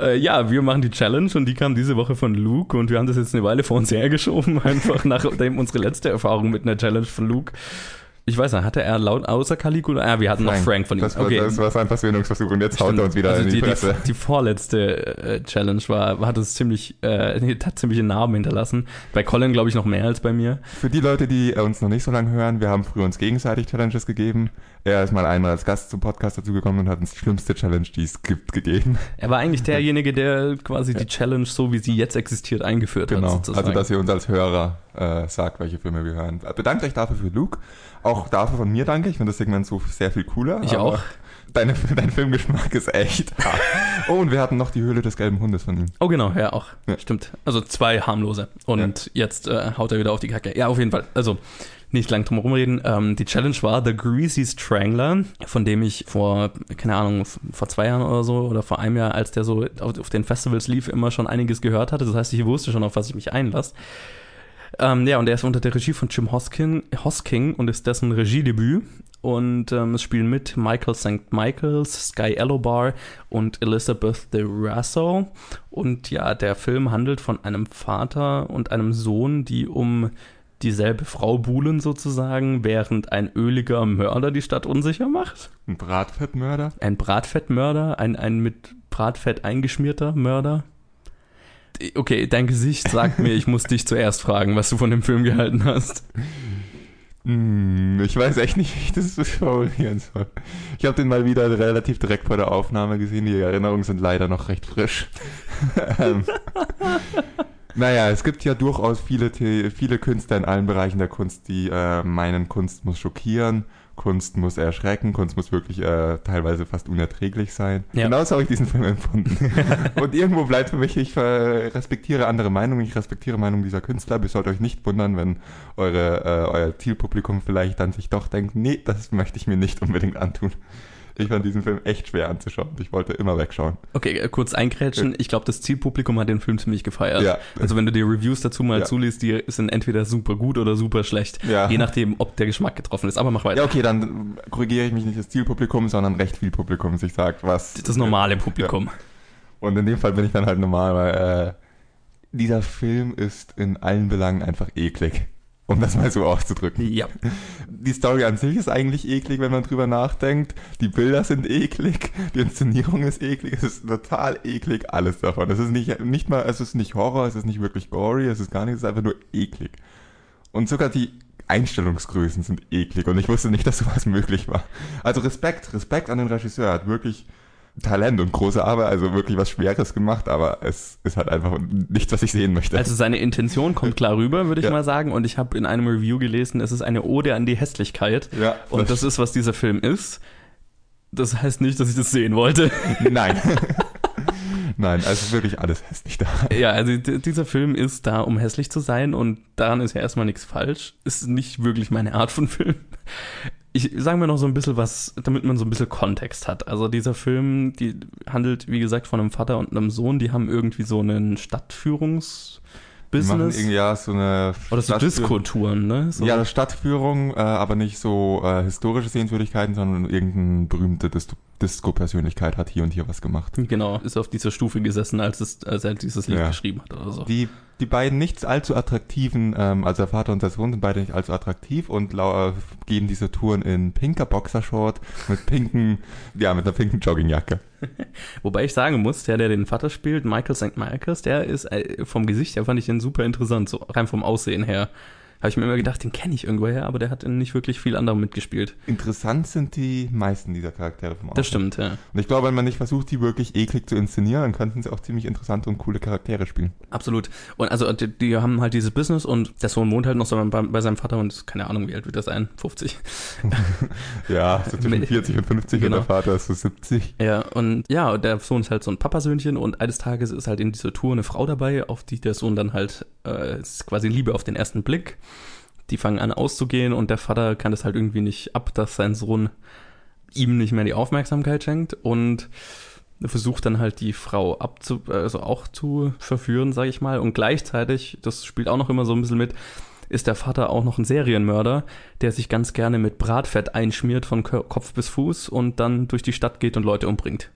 [SPEAKER 2] Äh, ja, wir machen die Challenge und die kam diese Woche von Luke und wir haben das jetzt eine Weile vor uns hergeschoben, einfach nachdem unsere letzte Erfahrung mit einer Challenge von Luke. Ich weiß nicht, hatte er laut außer Caligula? Ah, wir hatten noch Frank von ihm.
[SPEAKER 1] Das war, das war sein Versöhnungsversuch und jetzt haut er uns wieder
[SPEAKER 2] also
[SPEAKER 1] in die,
[SPEAKER 2] die,
[SPEAKER 1] Fresse.
[SPEAKER 2] Die, die vorletzte äh, Challenge war, hat es ziemlich, äh, hat ziemliche Narben hinterlassen. Bei Colin, glaube ich, noch mehr als bei mir.
[SPEAKER 1] Für die Leute, die uns noch nicht so lange hören, wir haben früher uns gegenseitig Challenges gegeben. Er ist mal einmal als Gast zum Podcast dazugekommen und hat uns die schlimmste Challenge, die es gibt, gegeben.
[SPEAKER 2] Er war eigentlich derjenige, der quasi die Challenge, so wie sie jetzt existiert, eingeführt hat.
[SPEAKER 1] Genau. Also, dass ihr uns als Hörer äh, sagt, welche Filme wir hören. Bedankt euch dafür für Luke. Auch dafür von mir danke. Ich finde das Segment so sehr viel cooler.
[SPEAKER 2] Ich auch.
[SPEAKER 1] Deine, dein Filmgeschmack ist echt. oh, und wir hatten noch die Höhle des gelben Hundes von ihm.
[SPEAKER 2] Oh, genau, ja, auch.
[SPEAKER 1] Ja.
[SPEAKER 2] Stimmt. Also zwei harmlose. Und jetzt äh, haut er wieder auf die Kacke. Ja, auf jeden Fall. Also, nicht lang drum rumreden. Ähm, die Challenge war The Greasy Strangler, von dem ich vor, keine Ahnung, vor zwei Jahren oder so oder vor einem Jahr, als der so auf, auf den Festivals lief, immer schon einiges gehört hatte. Das heißt, ich wusste schon, auf was ich mich einlasse. Ähm, ja, und der ist unter der Regie von Jim Hoskin, Hosking und ist dessen Regiedebüt. Und ähm, es spielen mit Michael St. Michaels, Sky Elobar und Elizabeth de Rasso. Und ja, der Film handelt von einem Vater und einem Sohn, die um dieselbe Frau buhlen sozusagen, während ein öliger Mörder die Stadt unsicher macht.
[SPEAKER 1] Ein Bratfettmörder.
[SPEAKER 2] Ein Bratfettmörder, ein, ein mit Bratfett eingeschmierter Mörder. Okay, dein Gesicht sagt mir, ich muss dich zuerst fragen, was du von dem Film gehalten hast.
[SPEAKER 1] Hm, ich weiß echt nicht, wie ich das formulieren soll. Ich habe den mal wieder relativ direkt vor der Aufnahme gesehen. Die Erinnerungen sind leider noch recht frisch. naja, es gibt ja durchaus viele, viele Künstler in allen Bereichen der Kunst, die äh, meinen, Kunst muss schockieren, Kunst muss erschrecken, Kunst muss wirklich äh, teilweise fast unerträglich sein.
[SPEAKER 2] Ja.
[SPEAKER 1] Genauso habe ich diesen Film empfunden. Und irgendwo bleibt für mich, ich äh, respektiere andere Meinungen, ich respektiere Meinungen dieser Künstler. Ihr sollt euch nicht wundern, wenn eure, äh, euer Zielpublikum vielleicht dann sich doch denkt, nee, das möchte ich mir nicht unbedingt antun. Ich fand diesen Film echt schwer anzuschauen. Ich wollte immer wegschauen.
[SPEAKER 2] Okay, äh, kurz eingrätschen. Ich glaube, das Zielpublikum hat den Film ziemlich gefeiert.
[SPEAKER 1] Ja.
[SPEAKER 2] Also wenn du die Reviews dazu mal
[SPEAKER 1] Ja.
[SPEAKER 2] zuliest, die sind entweder super gut oder super schlecht.
[SPEAKER 1] Ja.
[SPEAKER 2] Je nachdem, ob der Geschmack getroffen ist. Aber mach weiter.
[SPEAKER 1] Ja, okay, dann korrigiere ich mich nicht das Zielpublikum, sondern recht viel Publikum sich sagt, was.
[SPEAKER 2] Das normale Publikum.
[SPEAKER 1] Und in dem Fall bin ich dann halt normal, weil dieser Film ist in allen Belangen einfach eklig. Um das mal so auszudrücken.
[SPEAKER 2] Ja.
[SPEAKER 1] Die Story an sich ist eigentlich eklig, wenn man drüber nachdenkt. Die Bilder sind eklig, die Inszenierung ist eklig, es ist total eklig, alles davon. Es ist nicht, nicht mal, es ist nicht Horror, es ist nicht wirklich gory, es ist gar nichts, es ist einfach nur eklig. Und sogar die Einstellungsgrößen sind eklig und ich wusste nicht, dass sowas möglich war. Also Respekt, Respekt an den Regisseur, er hat wirklich Talent und große Arbeit, also wirklich was Schweres gemacht, aber es ist halt einfach nichts, was ich sehen möchte.
[SPEAKER 2] Also seine Intention kommt klar rüber, würde ich
[SPEAKER 1] Ja.
[SPEAKER 2] mal sagen. Und ich habe in einem Review gelesen, es ist eine Ode an die Hässlichkeit.
[SPEAKER 1] ja,
[SPEAKER 2] Und das ist, was dieser Film ist. Das heißt nicht, dass ich das sehen wollte.
[SPEAKER 1] Nein. Nein, also wirklich alles hässlich da.
[SPEAKER 2] Ja, also dieser Film ist da, um hässlich zu sein und daran ist ja erstmal nichts falsch. Ist nicht wirklich meine Art von Film. Ich sage mir noch so ein bisschen was, damit man so ein bisschen Kontext hat. Also dieser Film, die handelt, wie gesagt, von einem Vater und einem Sohn, die haben irgendwie so einen Stadtführungsbusiness.
[SPEAKER 1] irgendwie ja so eine
[SPEAKER 2] Oder so Disco-Touren, ne? So.
[SPEAKER 1] Ja, eine Stadtführung, äh, aber nicht so äh, historische Sehenswürdigkeiten, sondern irgendeine berühmte Dis Disco-Persönlichkeit hat hier und hier was gemacht.
[SPEAKER 2] Genau, ist auf dieser Stufe gesessen, als, es, als er dieses Lied
[SPEAKER 1] Ja.
[SPEAKER 2] geschrieben hat oder so.
[SPEAKER 1] Die, die beiden nicht allzu attraktiven, ähm, also der Vater und der Sohn sind beide nicht allzu attraktiv und lau- äh, gehen diese Touren in pinker Boxershort mit pinken, ja, mit einer pinken Joggingjacke.
[SPEAKER 2] Wobei ich sagen muss, der, der den Vater spielt, Michael St. Michaels, der ist äh, vom Gesicht her fand ich den super interessant, so rein vom Aussehen her. Habe ich mir immer gedacht, den kenne ich irgendwoher, aber der hat in nicht wirklich viel anderem mitgespielt.
[SPEAKER 1] Interessant sind die meisten dieser Charaktere vom
[SPEAKER 2] Das
[SPEAKER 1] Aussehen.
[SPEAKER 2] stimmt, ja.
[SPEAKER 1] Und ich glaube, wenn man nicht versucht, die wirklich eklig zu inszenieren, dann könnten sie auch ziemlich interessante und coole Charaktere spielen.
[SPEAKER 2] Absolut. Und also die, die haben halt dieses Business und der Sohn wohnt halt noch so bei, bei seinem Vater und keine Ahnung, wie alt wird das sein? 50.
[SPEAKER 1] Ja, so zwischen
[SPEAKER 2] Mit-
[SPEAKER 1] 40 und 50
[SPEAKER 2] Genau.
[SPEAKER 1] und der Vater ist so 70.
[SPEAKER 2] Ja, und ja, der Sohn ist halt so ein Papasöhnchen und eines Tages ist halt in dieser Tour eine Frau dabei, auf die der Sohn dann halt, äh, quasi Liebe auf den ersten Blick. Die fangen an auszugehen und der Vater kann das halt irgendwie nicht ab, dass sein Sohn ihm nicht mehr die Aufmerksamkeit schenkt und versucht dann halt die Frau abzu, also auch zu verführen, sage ich mal. Und gleichzeitig, das spielt auch noch immer so ein bisschen mit, ist der Vater auch noch ein Serienmörder, der sich ganz gerne mit Bratfett einschmiert von Kopf bis Fuß und dann durch die Stadt geht und Leute umbringt.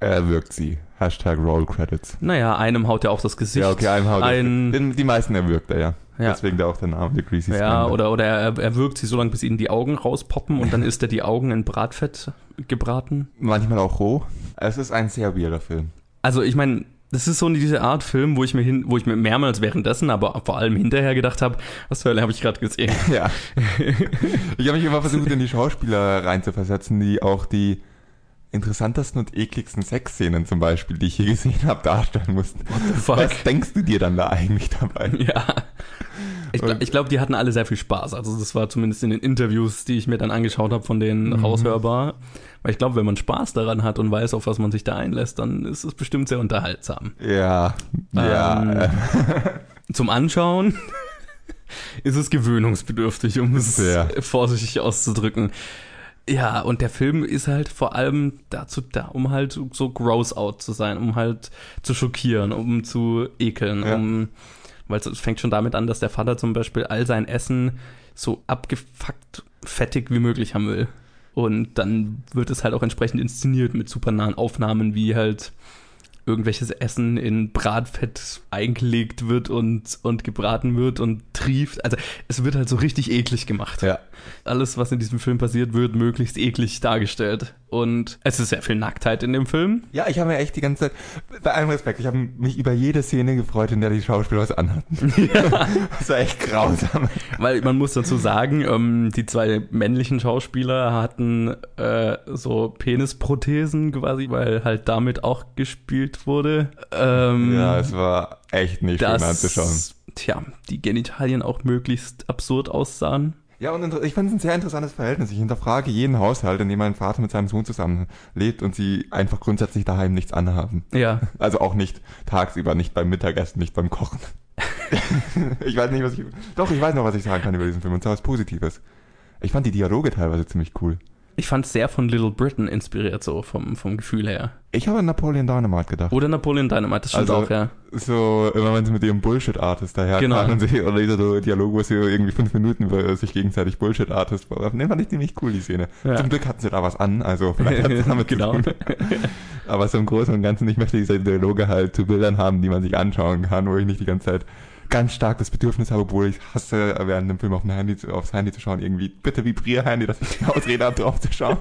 [SPEAKER 1] Er wirkt sie. Hashtag Roll Credits.
[SPEAKER 2] Naja, einem haut er auch das Gesicht.
[SPEAKER 1] Ja, okay, einem haut
[SPEAKER 2] ein,
[SPEAKER 1] Den, die meisten erwürgt er, ja.
[SPEAKER 2] Ja.
[SPEAKER 1] Deswegen da auch der Name, The Greasy
[SPEAKER 2] ja,
[SPEAKER 1] Scandal.
[SPEAKER 2] oder, oder er, er wirkt sie so lange, bis ihnen die Augen rauspoppen und dann ist er die Augen in Bratfett gebraten.
[SPEAKER 1] Manchmal auch roh. Es ist ein sehr weirder Film.
[SPEAKER 2] Also ich meine, das ist so diese Art Film, wo ich mir hin, wo ich mir mehrmals währenddessen, aber vor allem hinterher gedacht habe, was zur Hölle habe ich gerade gesehen?
[SPEAKER 1] Ja. ich habe mich immer versucht, in die Schauspieler reinzuversetzen, die auch die interessantesten und ekligsten Sexszenen zum Beispiel, die ich je gesehen habe, darstellen mussten. Was denkst du dir dann da eigentlich dabei?
[SPEAKER 2] Ja. Ich, gl ich glaube, die hatten alle sehr viel Spaß. Also das war zumindest in den Interviews, die ich mir dann angeschaut habe, von denen
[SPEAKER 1] Mhm.
[SPEAKER 2] raushörbar. Weil ich glaube, wenn man Spaß daran hat und weiß, auf was man sich da einlässt, dann ist es bestimmt sehr unterhaltsam.
[SPEAKER 1] Ja, ja.
[SPEAKER 2] Ähm,
[SPEAKER 1] äh,
[SPEAKER 2] Zum Anschauen ist es gewöhnungsbedürftig, um es
[SPEAKER 1] Sehr.
[SPEAKER 2] vorsichtig auszudrücken. Ja, und der Film ist halt vor allem dazu da, um halt so gross out zu sein, um halt zu schockieren, um zu ekeln,
[SPEAKER 1] Ja.
[SPEAKER 2] um, weil es fängt schon damit an, dass der Vater zum Beispiel all sein Essen so abgefuckt fettig wie möglich haben will. Und dann wird es halt auch entsprechend inszeniert mit super nahen Aufnahmen, wie halt irgendwelches Essen in Bratfett eingelegt wird und, und gebraten wird und trieft. Also es wird halt so richtig eklig gemacht.
[SPEAKER 1] ja.
[SPEAKER 2] Alles, was in diesem Film passiert, wird möglichst eklig dargestellt. Und es ist sehr viel Nacktheit in dem Film.
[SPEAKER 1] Ja, ich habe mir echt die ganze Zeit, bei allem Respekt, ich habe mich über jede Szene gefreut, in der die Schauspieler was anhatten. Das war echt grausam.
[SPEAKER 2] Weil man muss dazu sagen, ähm, die zwei männlichen Schauspieler hatten äh, so Penisprothesen quasi, weil halt damit auch gespielt wurde. Ähm,
[SPEAKER 1] Ja, es war echt nicht schön anzuschauen.
[SPEAKER 2] tja, die Genitalien auch möglichst absurd aussahen.
[SPEAKER 1] Ja, und ich finde es ein sehr interessantes Verhältnis. Ich hinterfrage jeden Haushalt, in dem ein Vater mit seinem Sohn zusammenlebt und sie einfach grundsätzlich daheim nichts anhaben.
[SPEAKER 2] Ja,
[SPEAKER 1] Also auch nicht tagsüber, nicht beim Mittagessen, nicht beim Kochen. ich weiß nicht, was ich. Doch, ich weiß noch, was ich sagen kann über diesen Film, und zwar was Positives. Ich fand die Dialoge teilweise ziemlich cool.
[SPEAKER 2] Ich fand es sehr von Little Britain inspiriert, so vom, vom Gefühl her.
[SPEAKER 1] Ich habe an Napoleon Dynamite gedacht.
[SPEAKER 2] Oder Napoleon Dynamite, das stimmt
[SPEAKER 1] Also,
[SPEAKER 2] auch, ja.
[SPEAKER 1] So, immer wenn sie mit ihrem Bullshit-Artist daher
[SPEAKER 2] Genau.
[SPEAKER 1] und sie, oder dieser so Dialog, wo sie irgendwie fünf Minuten über sich gegenseitig Bullshit-Artist vorwerfen. Den fand ich ziemlich cool, die Szene.
[SPEAKER 2] Ja.
[SPEAKER 1] Zum Glück hatten sie da was an, also vielleicht hat es damit
[SPEAKER 2] Genau.
[SPEAKER 1] zu tun. Aber so im Großen und Ganzen, ich möchte diese Dialoge halt zu Bildern haben, die man sich anschauen kann, wo ich nicht die ganze Zeit ganz stark das Bedürfnis habe, obwohl ich hasse, während dem Film auf Handy, aufs Handy zu schauen, irgendwie, bitte vibrier Handy, dass ich die Ausrede habe, drauf zu schauen.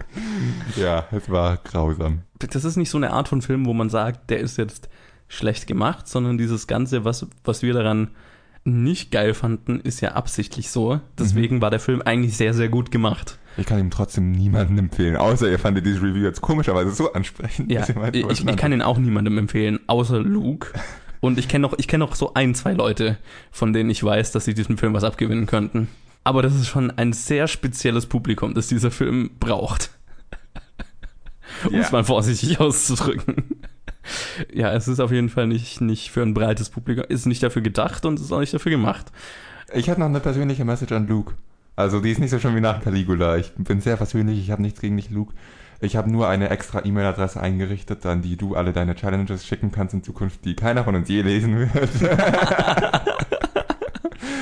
[SPEAKER 1] ja, es war grausam.
[SPEAKER 2] Das ist nicht so eine Art von Film, wo man sagt, der ist jetzt schlecht gemacht, sondern dieses Ganze, was, was wir daran nicht geil fanden, ist ja absichtlich so. Deswegen war der Film eigentlich sehr, sehr gut gemacht.
[SPEAKER 1] Ich kann ihm trotzdem niemanden empfehlen, außer ihr fandet dieses Review jetzt komischerweise so ansprechend.
[SPEAKER 2] Ja, ich, ich kann ihn auch niemandem empfehlen, außer Luke. Und ich kenne noch, ich kenne noch so ein, zwei Leute, von denen ich weiß, dass sie diesem Film was abgewinnen könnten. Aber das ist schon ein sehr spezielles Publikum, das dieser Film braucht. Um es
[SPEAKER 1] Ja.
[SPEAKER 2] mal vorsichtig auszudrücken. Ja, es ist auf jeden Fall nicht, nicht für ein breites Publikum, ist nicht dafür gedacht und ist auch nicht dafür gemacht.
[SPEAKER 1] Ich hätte noch eine persönliche Message an Luke. Also die ist nicht so schön wie nach Caligula. Ich bin sehr persönlich, ich habe nichts gegen dich, Luke. Ich habe nur eine extra E-Mail-Adresse eingerichtet, an die du alle deine Challenges schicken kannst in Zukunft, die keiner von uns je lesen wird.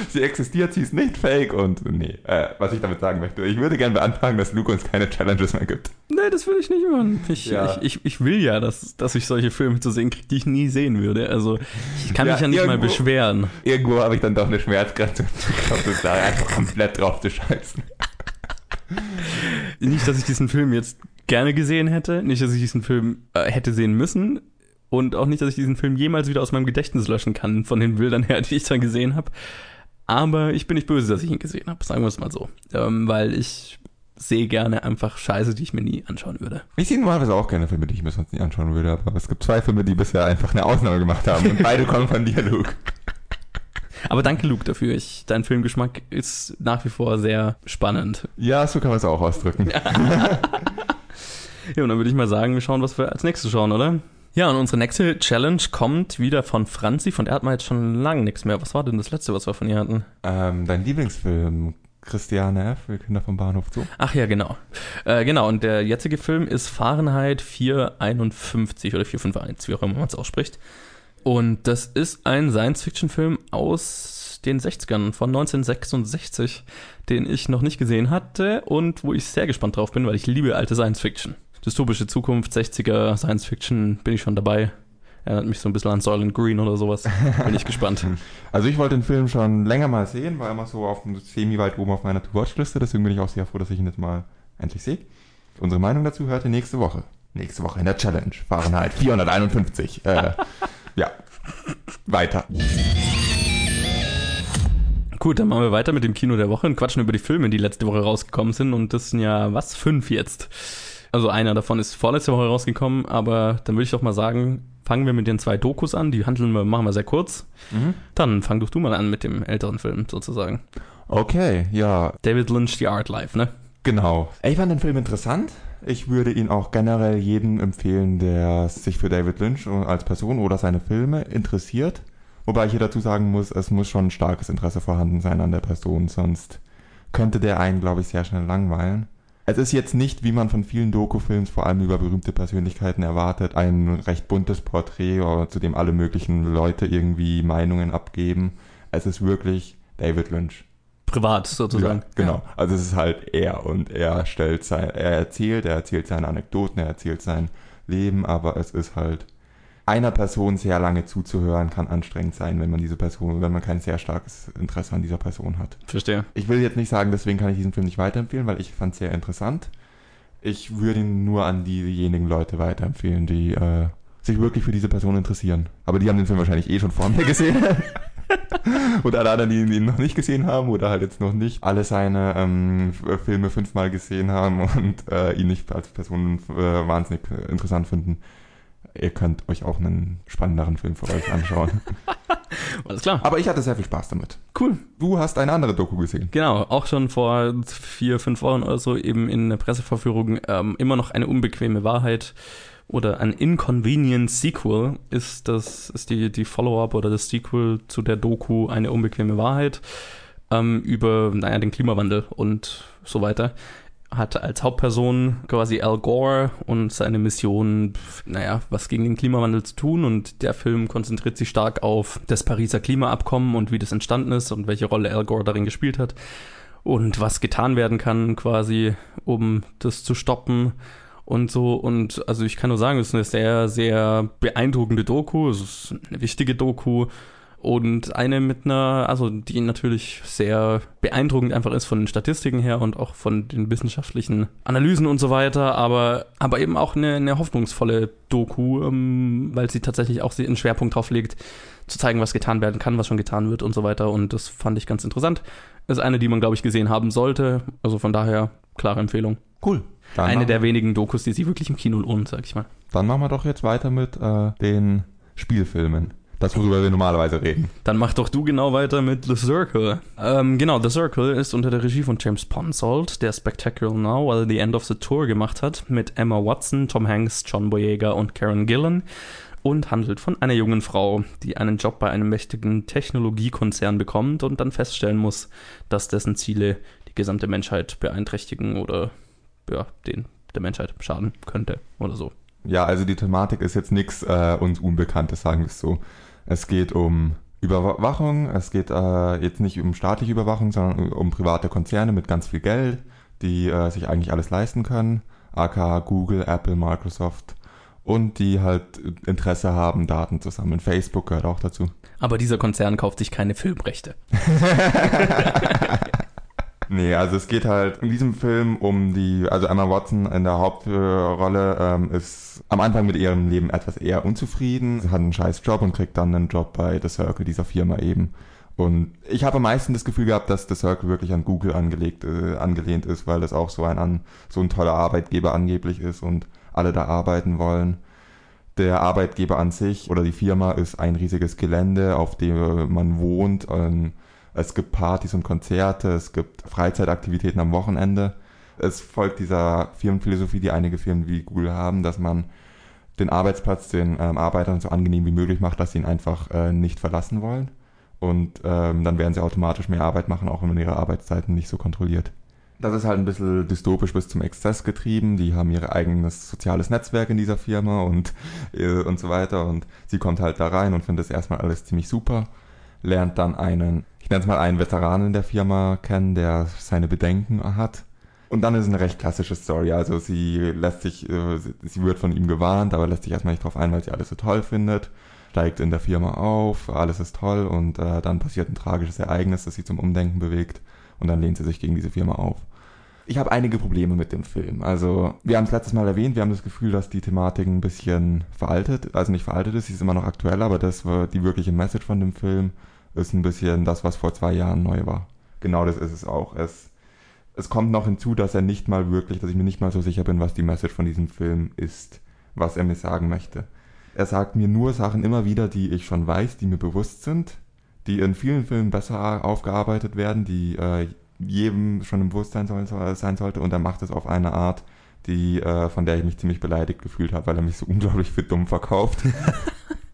[SPEAKER 1] sie existiert, sie ist nicht fake und nee, äh, was ich damit sagen möchte, ich würde gerne beantragen, dass Luke uns keine Challenges mehr gibt.
[SPEAKER 2] Nee, das will ich nicht machen. Ich,
[SPEAKER 1] Ja.
[SPEAKER 2] ich, ich, ich will ja, dass, dass ich solche Filme zu sehen kriege, die ich nie sehen würde. Also ich kann
[SPEAKER 1] Ja,
[SPEAKER 2] mich ja nicht mal
[SPEAKER 1] irgendwo-
[SPEAKER 2] beschweren.
[SPEAKER 1] Irgendwo habe ich dann doch eine Schmerzgrenze und ich da einfach komplett drauf zu scheißen.
[SPEAKER 2] Nicht, dass ich diesen Film jetzt gerne gesehen hätte, nicht, dass ich diesen Film äh, hätte sehen müssen und auch nicht, dass ich diesen Film jemals wieder aus meinem Gedächtnis löschen kann, von den Bildern her, die ich dann gesehen habe. Aber ich bin nicht böse, dass ich ihn gesehen habe, sagen wir es mal so. Ähm, weil ich sehe gerne einfach Scheiße, die ich mir nie anschauen würde.
[SPEAKER 1] Ich sehe normalerweise auch gerne Filme, die ich mir sonst nie anschauen würde, aber es gibt zwei Filme, die bisher einfach eine Ausnahme gemacht haben und beide kommen von dir, Luke.
[SPEAKER 2] Aber danke, Luke, dafür. Ich, dein Filmgeschmack ist nach wie vor sehr spannend.
[SPEAKER 1] Ja, so kann man es auch ausdrücken.
[SPEAKER 2] Ja, und dann würde ich mal sagen, wir schauen, was wir als nächstes schauen, oder? Ja, und unsere nächste Challenge kommt wieder von Franzi. Von der hat man jetzt schon lange nichts mehr. Was war denn das letzte, was wir von ihr hatten?
[SPEAKER 1] Ähm, dein Lieblingsfilm, Christiane F., wir Kinder vom Bahnhof Zoo.
[SPEAKER 2] Ach ja, genau. Äh, genau, und der jetzige Film ist Fahrenheit 451 oder 451, wie auch immer man es ausspricht. Und das ist ein Science-Fiction-Film aus den 60ern von 1966, den ich noch nicht gesehen hatte und wo ich sehr gespannt drauf bin, weil ich liebe alte Science-Fiction. Dystopische Zukunft, 60er Science-Fiction, bin ich schon dabei. Erinnert mich so ein bisschen an Soylent Green oder sowas. Bin ich gespannt.
[SPEAKER 1] Also ich wollte den Film schon länger mal sehen, war immer so auf dem semi weit oben auf meiner To-Watch-Liste, deswegen bin ich auch sehr froh, dass ich ihn jetzt mal endlich sehe. Unsere Meinung dazu hört ihr nächste Woche. Nächste Woche in der Challenge. Fahrenheit 451. Äh, ja. Weiter.
[SPEAKER 2] Gut, dann machen wir weiter mit dem Kino der Woche und quatschen über die Filme, die letzte Woche rausgekommen sind. Und das sind ja, was, fünf jetzt. Also einer davon ist vorletzte Woche rausgekommen, aber dann würde ich doch mal sagen, fangen wir mit den zwei Dokus an. Die handeln wir, machen wir sehr kurz. Dann fang doch du mal an mit dem älteren Film sozusagen.
[SPEAKER 1] Okay, ja,
[SPEAKER 2] David Lynch, The Art Life, ne?
[SPEAKER 1] Genau. Ich fand den Film interessant. Ich würde ihn auch generell jedem empfehlen, der sich für David Lynch als Person oder seine Filme interessiert. Wobei ich hier dazu sagen muss, es muss schon ein starkes Interesse vorhanden sein an der Person, sonst könnte der einen, glaube ich, sehr schnell langweilen. Es ist jetzt nicht, wie man von vielen Doku-Films, vor allem über berühmte Persönlichkeiten erwartet, ein recht buntes Porträt, zu dem alle möglichen Leute irgendwie Meinungen abgeben. Es ist wirklich David Lynch.
[SPEAKER 2] Privat sozusagen.
[SPEAKER 1] Ja, genau. Also es ist halt er und er stellt sein, er erzählt, er erzählt seine Anekdoten, er erzählt sein Leben, aber es ist halt einer Person sehr lange zuzuhören kann anstrengend sein, wenn man diese Person, wenn man kein sehr starkes Interesse an dieser Person hat.
[SPEAKER 2] Verstehe.
[SPEAKER 1] Ich will jetzt nicht sagen, deswegen kann ich diesen Film nicht weiterempfehlen, weil ich fand es sehr interessant. Ich würde ihn nur an diejenigen Leute weiterempfehlen, die äh, sich wirklich für diese Person interessieren. Aber die haben den Film wahrscheinlich eh schon vor mir gesehen. oder alle anderen, die ihn noch nicht gesehen haben oder halt jetzt noch nicht alle seine ähm, F- Filme fünfmal gesehen haben und äh, ihn nicht als Person äh, wahnsinnig äh, interessant finden. Ihr könnt euch auch einen spannenderen Film für euch anschauen.
[SPEAKER 2] Alles klar.
[SPEAKER 1] Aber ich hatte sehr viel Spaß damit.
[SPEAKER 2] Cool.
[SPEAKER 1] Du hast eine andere Doku gesehen.
[SPEAKER 2] Genau, auch schon vor vier, fünf Wochen oder so eben in der Presseverführung ähm, immer noch eine unbequeme Wahrheit oder ein Inconvenient Sequel ist das ist die die Follow-up oder das Sequel zu der Doku eine unbequeme Wahrheit ähm, über naja den Klimawandel und so weiter. Hat als Hauptperson quasi Al Gore und seine Mission, naja, was gegen den Klimawandel zu tun. Und der Film konzentriert sich stark auf das Pariser Klimaabkommen und wie das entstanden ist und welche Rolle Al Gore darin gespielt hat und was getan werden kann quasi, um das zu stoppen und so. Und also ich kann nur sagen, es ist eine sehr, sehr beeindruckende Doku. Es ist eine wichtige Doku und eine mit einer, also die natürlich sehr beeindruckend einfach ist von den Statistiken her und auch von den wissenschaftlichen Analysen und so weiter, aber, aber eben auch eine, eine hoffnungsvolle Doku, ähm, weil sie tatsächlich auch einen Schwerpunkt drauf legt, zu zeigen, was getan werden kann, was schon getan wird und so weiter. Und das fand ich ganz interessant. Ist eine, die man, glaube ich, gesehen haben sollte. Also von daher, klare Empfehlung.
[SPEAKER 1] Cool.
[SPEAKER 2] Dann eine der wenigen Dokus, die sich wirklich im Kino lohnen, sag ich mal.
[SPEAKER 1] Dann machen wir doch jetzt weiter mit äh, den Spielfilmen. Das, worüber wir normalerweise reden.
[SPEAKER 2] Dann mach doch du genau weiter mit The Circle. Ähm, genau, The Circle ist unter der Regie von James Ponsold, der Spectacular Now, also The End of the Tour gemacht hat, mit Emma Watson, Tom Hanks, John Boyega und Karen Gillan und handelt von einer jungen Frau, die einen Job bei einem mächtigen Technologiekonzern bekommt und dann feststellen muss, dass dessen Ziele die gesamte Menschheit beeinträchtigen oder ja, den der Menschheit schaden könnte oder so.
[SPEAKER 1] Ja, also die Thematik ist jetzt nichts äh, uns Unbekanntes, sagen wir es so. Es geht um Überwachung, es geht äh, jetzt nicht um staatliche Überwachung, sondern um private Konzerne mit ganz viel Geld, die äh, sich eigentlich alles leisten können, aka Google, Apple, Microsoft und die halt Interesse haben, Daten zu sammeln. Facebook gehört auch dazu.
[SPEAKER 2] Aber dieser Konzern kauft sich keine Filmrechte.
[SPEAKER 1] nee, also es geht halt in diesem Film um die, also Emma Watson in der Hauptrolle ähm, ist am Anfang mit ihrem Leben etwas eher unzufrieden. Sie hat einen scheiß Job und kriegt dann einen Job bei The Circle, dieser Firma eben. Und ich habe am meisten das Gefühl gehabt, dass The Circle wirklich an Google angelegt, äh, angelehnt ist, weil das auch so ein, an, so ein toller Arbeitgeber angeblich ist und alle da arbeiten wollen. Der Arbeitgeber an sich oder die Firma ist ein riesiges Gelände, auf dem man wohnt. Ähm, es gibt Partys und Konzerte, es gibt Freizeitaktivitäten am Wochenende. Es folgt dieser Firmenphilosophie, die einige Firmen wie Google haben, dass man den Arbeitsplatz den ähm, Arbeitern so angenehm wie möglich macht, dass sie ihn einfach äh, nicht verlassen wollen. Und ähm, dann werden sie automatisch mehr Arbeit machen, auch wenn man ihre Arbeitszeiten nicht so kontrolliert. Das ist halt ein bisschen dystopisch bis zum Exzess getrieben. Die haben ihr eigenes soziales Netzwerk in dieser Firma und, äh, und so weiter. Und sie kommt halt da rein und findet es erstmal alles ziemlich super. Lernt dann einen, ich nenne es mal einen Veteranen der Firma kennen, der seine Bedenken hat. Und dann ist es eine recht klassische Story. Also sie lässt sich, äh, sie wird von ihm gewarnt, aber lässt sich erstmal nicht drauf ein, weil sie alles so toll findet. Steigt in der Firma auf, alles ist toll und äh, dann passiert ein tragisches Ereignis, das sie zum Umdenken bewegt und dann lehnt sie sich gegen diese Firma auf. Ich habe einige Probleme mit dem Film. Also, wir haben es letztes Mal erwähnt, wir haben das Gefühl, dass die Thematik ein bisschen veraltet, also nicht veraltet ist, sie ist immer noch aktuell, aber das war die wirkliche Message von dem Film ist ein bisschen das, was vor zwei Jahren neu war. Genau das ist es auch. Es, es kommt noch hinzu, dass er nicht mal wirklich, dass ich mir nicht mal so sicher bin, was die Message von diesem Film ist, was er mir sagen möchte. Er sagt mir nur Sachen immer wieder, die ich schon weiß, die mir bewusst sind, die in vielen Filmen besser aufgearbeitet werden, die äh, jedem schon im Bewusstsein soll, sein sollte und er macht es auf eine Art, die, äh, von der ich mich ziemlich beleidigt gefühlt habe, weil er mich so unglaublich für dumm verkauft.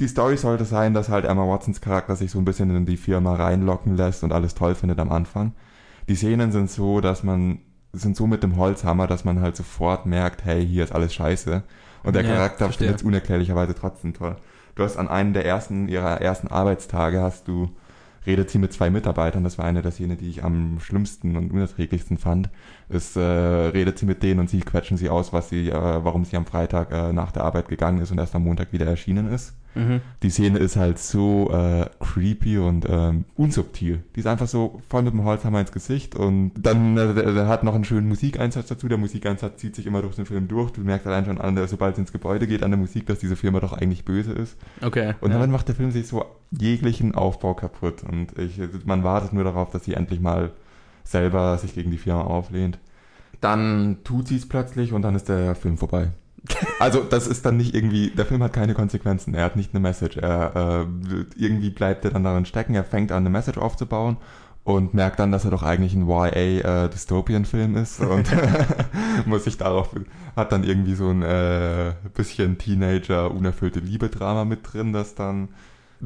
[SPEAKER 1] die Story sollte sein, dass halt Emma Watsons Charakter sich so ein bisschen in die Firma reinlocken lässt und alles toll findet am Anfang. Die Szenen sind so, dass man, sind so mit dem Holzhammer, dass man halt sofort merkt, hey, hier ist alles scheiße. Und der ja, Charakter findet es unerklärlicherweise trotzdem toll. Du hast an einem der ersten, ihrer ersten Arbeitstage hast du redet sie mit zwei Mitarbeitern, das war eine der Szenen, die ich am schlimmsten und unerträglichsten fand, ist, äh, redet sie mit denen und sie quetschen sie aus, was sie, äh, warum sie am Freitag äh, nach der Arbeit gegangen ist und erst am Montag wieder erschienen ist. Mhm. Die Szene ist halt so äh, creepy und ähm, unsubtil. Die ist einfach so voll mit dem Holzhammer ins Gesicht und dann äh, hat noch einen schönen Musikeinsatz dazu. Der Musikeinsatz zieht sich immer durch den Film durch. Du merkst allein schon an, sobald es ins Gebäude geht, an der Musik, dass diese Firma doch eigentlich böse ist.
[SPEAKER 2] Okay.
[SPEAKER 1] Und ja. dann macht der Film sich so jeglichen Aufbau kaputt und ich, man wartet nur darauf, dass sie endlich mal selber sich gegen die Firma auflehnt. Dann tut sie es plötzlich und dann ist der Film vorbei. Also das ist dann nicht irgendwie, der Film hat keine Konsequenzen, er hat nicht eine Message. Er äh, irgendwie bleibt er dann darin stecken, er fängt an, eine Message aufzubauen und merkt dann, dass er doch eigentlich ein YA äh, Dystopian Film ist und muss sich darauf hat dann irgendwie so ein äh, bisschen Teenager unerfüllte Liebe Drama mit drin, das dann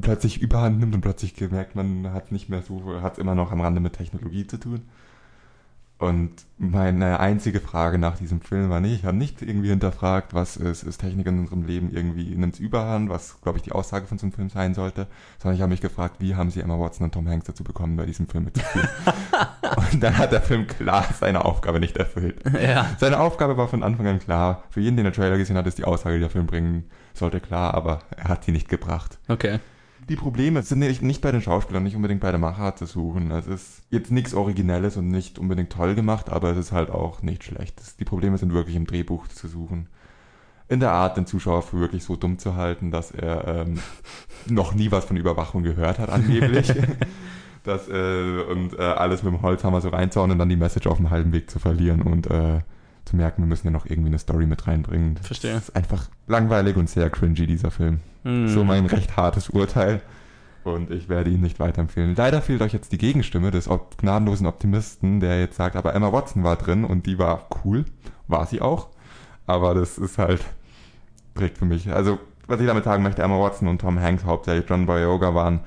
[SPEAKER 1] plötzlich überhand nimmt und plötzlich gemerkt, man hat nicht mehr so hat immer noch am Rande mit Technologie zu tun. Und meine einzige Frage nach diesem Film war nicht, ich habe nicht irgendwie hinterfragt, was ist, ist Technik in unserem Leben irgendwie nimmt Überhand, was glaube ich die Aussage von so einem Film sein sollte, sondern ich habe mich gefragt, wie haben sie Emma Watson und Tom Hanks dazu bekommen, bei diesem Film mitzuspielen. und dann hat der Film klar seine Aufgabe nicht erfüllt.
[SPEAKER 2] Ja.
[SPEAKER 1] Seine Aufgabe war von Anfang an klar. Für jeden, den der Trailer gesehen hat, ist die Aussage, die der Film bringen sollte, klar, aber er hat sie nicht gebracht.
[SPEAKER 2] Okay.
[SPEAKER 1] Die Probleme sind nicht, nicht bei den Schauspielern, nicht unbedingt bei der Machart zu suchen. Es ist jetzt nichts Originelles und nicht unbedingt toll gemacht, aber es ist halt auch nicht schlecht. Die Probleme sind wirklich im Drehbuch zu suchen. In der Art, den Zuschauer für wirklich so dumm zu halten, dass er ähm, noch nie was von Überwachung gehört hat, angeblich. das, äh, und äh, alles mit dem Holzhammer so reinzauen und dann die Message auf dem halben Weg zu verlieren und äh, zu merken, wir müssen ja noch irgendwie eine Story mit reinbringen.
[SPEAKER 2] Verstehe.
[SPEAKER 1] Das ist einfach langweilig und sehr cringy, dieser Film.
[SPEAKER 2] Hm.
[SPEAKER 1] So mein recht hartes Urteil. Und ich werde ihn nicht weiterempfehlen. Leider fehlt euch jetzt die Gegenstimme des op gnadenlosen Optimisten, der jetzt sagt, aber Emma Watson war drin und die war cool. War sie auch. Aber das ist halt, trägt für mich. Also, was ich damit sagen möchte, Emma Watson und Tom Hanks, hauptsächlich John Boyega, waren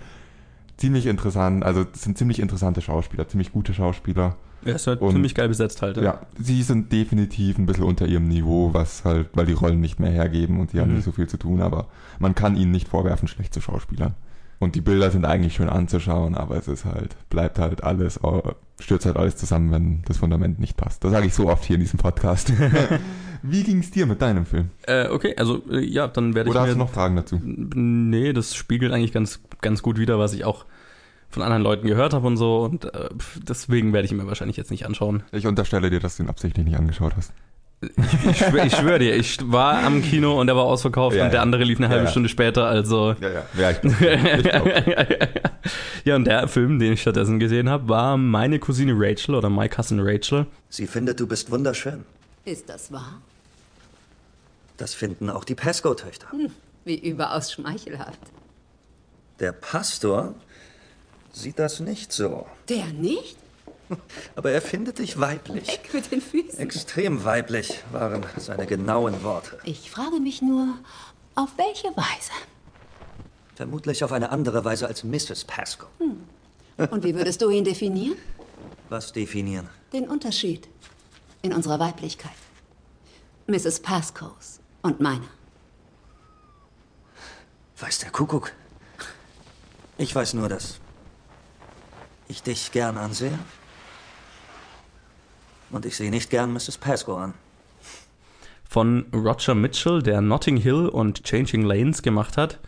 [SPEAKER 1] ziemlich interessant, also sind ziemlich interessante Schauspieler, ziemlich gute Schauspieler.
[SPEAKER 2] Er ist halt
[SPEAKER 1] Und-
[SPEAKER 2] ziemlich geil besetzt halt.
[SPEAKER 1] Ja, sie sind definitiv ein bisschen unter ihrem Niveau, was halt, weil die Rollen nicht mehr hergeben und sie haben
[SPEAKER 2] Mhm.
[SPEAKER 1] nicht so viel zu tun, aber man kann ihnen nicht vorwerfen, schlecht zu Schauspielern. Und die Bilder sind eigentlich schön anzuschauen, aber es ist halt, bleibt halt alles, stürzt halt alles zusammen, wenn das Fundament nicht passt. Das sage ich so oft hier in diesem Podcast. Wie ging's dir mit deinem Film?
[SPEAKER 2] Äh, okay, also äh, ja, dann werde ich
[SPEAKER 1] Oder hast du noch Fragen dazu?
[SPEAKER 2] Nee, das spiegelt eigentlich ganz, ganz gut wider, was ich auch von anderen Leuten gehört habe und so. Und äh, deswegen werde ich ihn mir wahrscheinlich jetzt nicht anschauen.
[SPEAKER 1] Ich unterstelle dir, dass du ihn absichtlich nicht angeschaut hast.
[SPEAKER 2] Ich, schwör, ich schwöre dir, ich war am Kino und der war ausverkauft
[SPEAKER 1] Ja,
[SPEAKER 2] und der andere lief eine
[SPEAKER 1] Ja,
[SPEAKER 2] halbe
[SPEAKER 1] ja.
[SPEAKER 2] Stunde später. Also
[SPEAKER 1] Ja, ja. Ja, ich glaub, ich glaub.
[SPEAKER 2] ja, und der Film, den ich stattdessen gesehen habe, war meine Cousine Rachel oder My Cousin Rachel.
[SPEAKER 3] Sie findet, du bist wunderschön.
[SPEAKER 4] Ist das wahr?
[SPEAKER 3] Das finden auch die Pasco-Töchter.
[SPEAKER 4] Wie überaus schmeichelhaft.
[SPEAKER 3] Der Pastor sieht das nicht so.
[SPEAKER 4] Der nicht?
[SPEAKER 3] Aber er findet dich weiblich.
[SPEAKER 4] Weg mit den Füßen.
[SPEAKER 3] Extrem weiblich waren seine genauen Worte.
[SPEAKER 4] Ich frage mich nur, auf welche Weise?
[SPEAKER 3] Vermutlich auf eine andere Weise als Mrs. Pasco.
[SPEAKER 4] Und wie würdest du ihn definieren?
[SPEAKER 3] Was definieren?
[SPEAKER 4] Den Unterschied in unserer Weiblichkeit. Mrs. Pascoes und meiner.
[SPEAKER 3] Weiß der Kuckuck. Ich weiß nur, dass ich dich gern ansehe. Und ich sehe nicht gern Mrs. Pasco an.
[SPEAKER 2] von Roger Mitchell, der Notting Hill und Changing Lanes gemacht hat.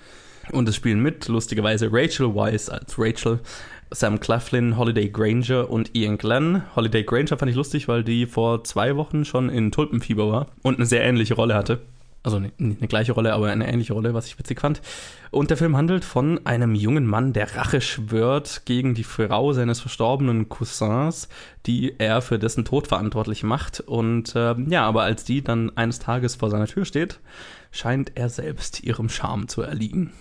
[SPEAKER 2] Und es spielen mit, lustigerweise, Rachel Weisz als Rachel, Sam Claflin, Holiday Granger und Ian Glenn. Holiday Granger fand ich lustig, weil die vor zwei Wochen schon in Tulpenfieber war und eine sehr ähnliche Rolle hatte. Also nicht eine gleiche Rolle, aber eine ähnliche Rolle, was ich witzig fand. Und der Film handelt von einem jungen Mann, der Rache schwört gegen die Frau seines verstorbenen Cousins, die er für dessen Tod verantwortlich macht. Und ähm, ja, aber als die dann eines Tages vor seiner Tür steht, scheint er selbst ihrem Charme zu erliegen.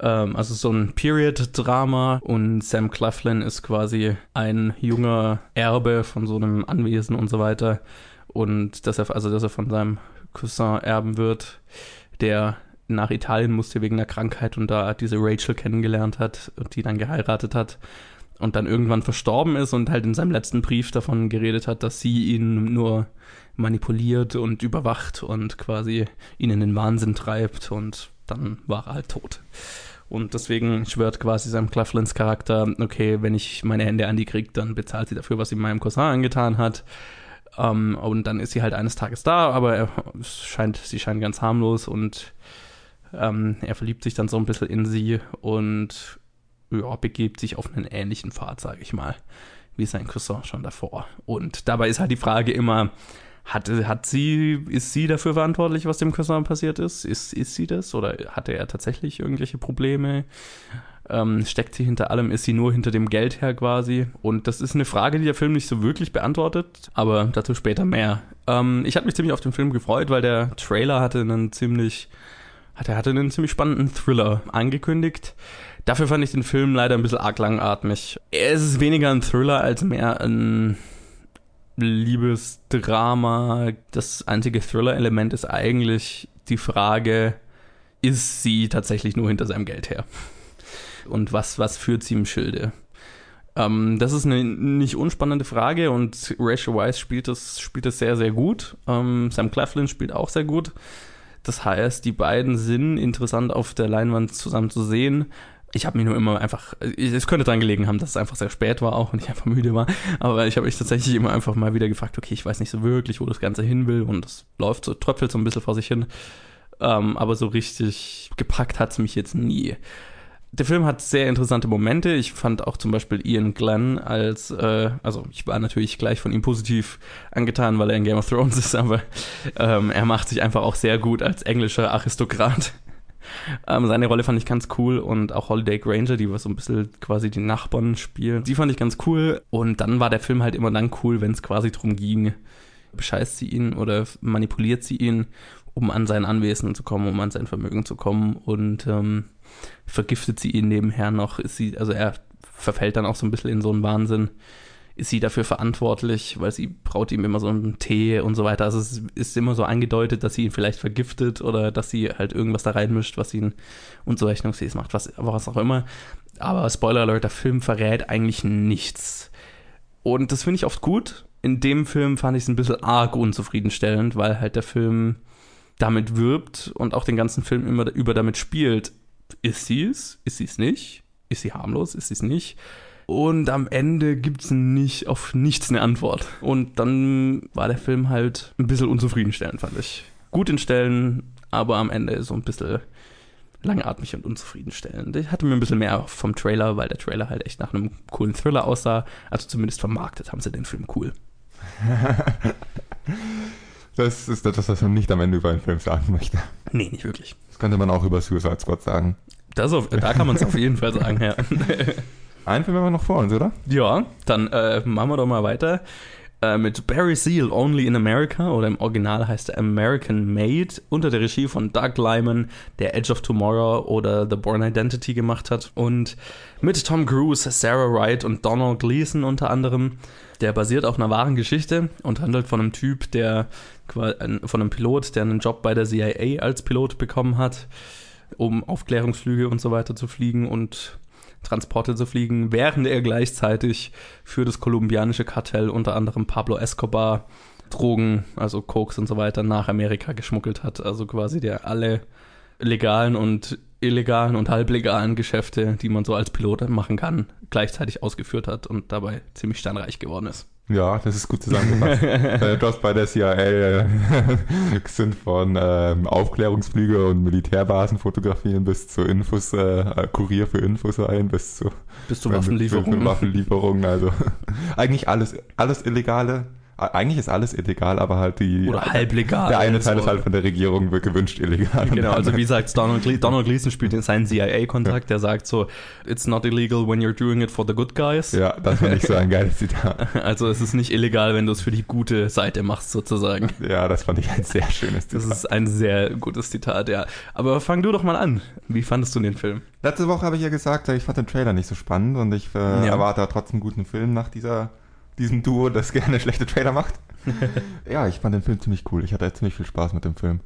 [SPEAKER 2] Ähm, also so ein Period-Drama und Sam Claflin ist quasi ein junger Erbe von so einem Anwesen und so weiter. Und dass er, also dass er von seinem Cousin erben wird, der nach Italien musste wegen einer Krankheit und da diese Rachel kennengelernt hat und die dann geheiratet hat und dann irgendwann verstorben ist und halt in seinem letzten Brief davon geredet hat, dass sie ihn nur manipuliert und überwacht und quasi ihn in den Wahnsinn treibt und dann war er halt tot. Und deswegen schwört quasi Sam Claflins Charakter, okay, wenn ich meine Hände an die kriege, dann bezahlt sie dafür, was sie meinem Cousin angetan hat. Ähm, und dann ist sie halt eines Tages da, aber er, scheint, sie scheint ganz harmlos und ähm, er verliebt sich dann so ein bisschen in sie und ja, begibt sich auf einen ähnlichen Pfad, sage ich mal, wie sein Cousin schon davor. Und dabei ist halt die Frage immer, hat, hat sie, ist sie dafür verantwortlich, was dem Cousin passiert ist? Ist, ist sie das? Oder hatte er tatsächlich irgendwelche Probleme? Ähm, steckt sie hinter allem? Ist sie nur hinter dem Geld her quasi? Und das ist eine Frage, die der Film nicht so wirklich beantwortet, aber dazu später mehr. Ähm, ich hatte mich ziemlich auf den Film gefreut, weil der Trailer hatte einen ziemlich, hatte, hatte einen ziemlich spannenden Thriller angekündigt. Dafür fand ich den Film leider ein bisschen arg langatmig. Es ist weniger ein Thriller als mehr ein Liebesdrama. Das einzige Thriller-Element ist eigentlich die Frage, ist sie tatsächlich nur hinter seinem Geld her? Und was, was führt sie im Schilde? Ähm, das ist eine nicht unspannende Frage und Rachel Weisz spielt das, spielt das sehr, sehr gut. Ähm, Sam Claflin spielt auch sehr gut. Das heißt, die beiden sind interessant auf der Leinwand zusammen zu sehen. Ich habe mich nur immer einfach, es könnte daran gelegen haben, dass es einfach sehr spät war auch und ich einfach müde war. Aber ich habe mich tatsächlich immer einfach mal wieder gefragt, okay, ich weiß nicht so wirklich, wo das Ganze hin will und es läuft so, tröpfelt so ein bisschen vor sich hin. Ähm, aber so richtig gepackt hat es mich jetzt nie. Der Film hat sehr interessante Momente. Ich fand auch zum Beispiel Ian Glenn als, äh, also ich war natürlich gleich von ihm positiv angetan, weil er in Game of Thrones ist, aber ähm, er macht sich einfach auch sehr gut als englischer Aristokrat. Ähm, seine Rolle fand ich ganz cool und auch Holiday Granger, die war so ein bisschen quasi die Nachbarn spielen, die fand ich ganz cool. Und dann war der Film halt immer dann cool, wenn es quasi darum ging, bescheißt sie ihn oder manipuliert sie ihn, um an sein Anwesen zu kommen, um an sein Vermögen zu kommen und ähm, vergiftet sie ihn nebenher noch. Ist sie, also er verfällt dann auch so ein bisschen in so einen Wahnsinn ist sie dafür verantwortlich, weil sie braut ihm immer so einen Tee und so weiter. Also es ist immer so angedeutet, dass sie ihn vielleicht vergiftet oder dass sie halt irgendwas da reinmischt, was ihn unzurechnungsfähig macht, was, was auch immer. Aber Spoiler Alert, der Film verrät eigentlich nichts. Und das finde ich oft gut. In dem Film fand ich es ein bisschen arg unzufriedenstellend, weil halt der Film damit wirbt und auch den ganzen Film immer über damit spielt. Ist sie es? Ist sie es nicht? Ist sie harmlos? Ist sie es nicht? Und am Ende gibt es nicht auf nichts eine Antwort. Und dann war der Film halt ein bisschen unzufriedenstellend, fand ich. Gut in Stellen, aber am Ende so ein bisschen langatmig und unzufriedenstellend. Ich hatte mir ein bisschen mehr vom Trailer, weil der Trailer halt echt nach einem coolen Thriller aussah. Also zumindest vermarktet haben sie den Film cool.
[SPEAKER 1] das ist etwas, was man nicht am Ende über einen Film sagen möchte.
[SPEAKER 2] Nee, nicht wirklich.
[SPEAKER 1] Das könnte man auch über Suicide Squad sagen.
[SPEAKER 2] Das auf, da kann man es auf jeden Fall sagen, ja.
[SPEAKER 1] Einen Film haben wir noch vor uns, oder?
[SPEAKER 2] Ja, dann äh, machen wir doch mal weiter. Äh, mit Barry Seal, Only in America, oder im Original heißt er American Made, unter der Regie von Doug Lyman, der Edge of Tomorrow oder The Born Identity gemacht hat. Und mit Tom Cruise, Sarah Wright und Donald Gleason unter anderem. Der basiert auf einer wahren Geschichte und handelt von einem Typ, der von einem Pilot, der einen Job bei der CIA als Pilot bekommen hat, um Aufklärungsflüge und so weiter zu fliegen und Transporte zu fliegen, während er gleichzeitig für das kolumbianische Kartell unter anderem Pablo Escobar Drogen, also Koks und so weiter, nach Amerika geschmuggelt hat. Also quasi der alle legalen und illegalen und halblegalen Geschäfte, die man so als Pilot machen kann, gleichzeitig ausgeführt hat und dabei ziemlich steinreich geworden ist.
[SPEAKER 1] Ja, das ist gut zusammengefasst. äh, Jobs bei der CIA äh, sind von ähm, Aufklärungsflüge und Militärbasen fotografieren bis zu Infos, äh, Kurier für Infos ein, bis zu,
[SPEAKER 2] bis zu Waffenlieferungen.
[SPEAKER 1] Waffenlieferungen. Also eigentlich alles, alles Illegale eigentlich ist alles illegal, aber halt die.
[SPEAKER 2] Oder halblegal.
[SPEAKER 1] Der eine Teil so. ist halt von der Regierung gewünscht illegal.
[SPEAKER 2] Genau, also wie sagt Donald, Gle Donald Gleason spielt in seinen CIA-Kontakt, der sagt so, it's not illegal when you're doing it for the good guys.
[SPEAKER 1] Ja, das fand ich so ein geiles Zitat.
[SPEAKER 2] Also es ist nicht illegal, wenn du es für die gute Seite machst, sozusagen.
[SPEAKER 1] Ja, das fand ich ein sehr schönes
[SPEAKER 2] Zitat. Das ist ein sehr gutes Zitat, ja. Aber fang du doch mal an. Wie fandest du den Film?
[SPEAKER 1] Letzte Woche habe ich ja gesagt, ich fand den Trailer nicht so spannend und ich äh, ja. erwarte trotzdem einen guten Film nach dieser diesem Duo, das gerne schlechte Trailer macht. ja, ich fand den Film ziemlich cool. Ich hatte ziemlich viel Spaß mit dem Film.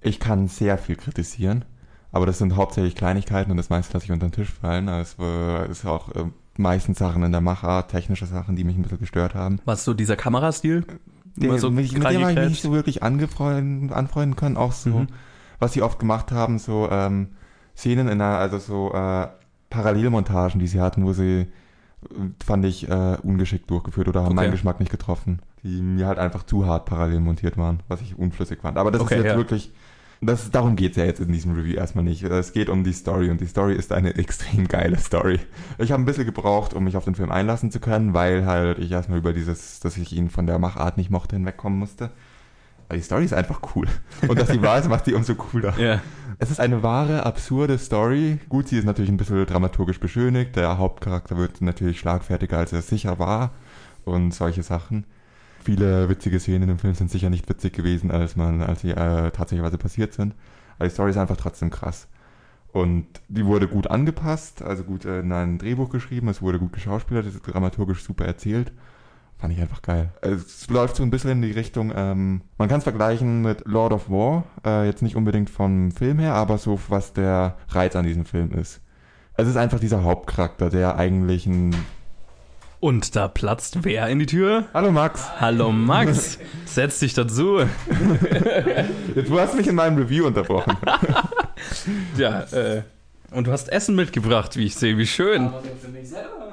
[SPEAKER 1] Ich kann sehr viel kritisieren, aber das sind hauptsächlich Kleinigkeiten und das meiste lasse ich unter den Tisch fallen. Also es ist auch äh, meistens Sachen in der Machart, technische Sachen, die mich ein bisschen gestört haben.
[SPEAKER 2] Was so dieser Kamerastil?
[SPEAKER 1] Der, so mit, mit dem habe ich mich nicht so wirklich angefreunden, anfreunden können. Auch so, mhm. was sie oft gemacht haben, so ähm, Szenen in einer, also so äh, Parallelmontagen, die sie hatten, wo sie fand ich äh, ungeschickt durchgeführt oder haben okay. meinen Geschmack nicht getroffen, die mir halt einfach zu hart parallel montiert waren, was ich unflüssig fand. Aber das okay, ist jetzt ja. wirklich, das, darum geht's ja jetzt in diesem Review erstmal nicht. Es geht um die Story und die Story ist eine extrem geile Story. Ich habe ein bisschen gebraucht, um mich auf den Film einlassen zu können, weil halt ich erstmal über dieses, dass ich ihn von der Machart nicht mochte, hinwegkommen musste. Aber die Story ist einfach cool. Und dass sie wahr ist, macht sie umso cooler.
[SPEAKER 2] Ja.
[SPEAKER 1] Es ist eine wahre, absurde Story. Gut, sie ist natürlich ein bisschen dramaturgisch beschönigt. Der Hauptcharakter wird natürlich schlagfertiger, als er sicher war. Und solche Sachen. Viele witzige Szenen im Film sind sicher nicht witzig gewesen, als man, als sie äh, tatsächlich passiert sind. Aber die Story ist einfach trotzdem krass. Und die wurde gut angepasst, also gut in ein Drehbuch geschrieben, es wurde gut geschauspielert, es ist dramaturgisch super erzählt. Fand ich einfach geil. Es läuft so ein bisschen in die Richtung, ähm, man kann es vergleichen mit Lord of War, äh, jetzt nicht unbedingt vom Film her, aber so was der Reiz an diesem Film ist. Es ist einfach dieser Hauptcharakter, der eigentlich ein
[SPEAKER 2] Und da platzt wer in die Tür?
[SPEAKER 1] Hallo Max.
[SPEAKER 2] Hallo Max, setz dich dazu.
[SPEAKER 1] Du hast mich in meinem Review unterbrochen.
[SPEAKER 2] Ja, äh, und du hast Essen mitgebracht, wie ich sehe, wie schön.
[SPEAKER 1] Oh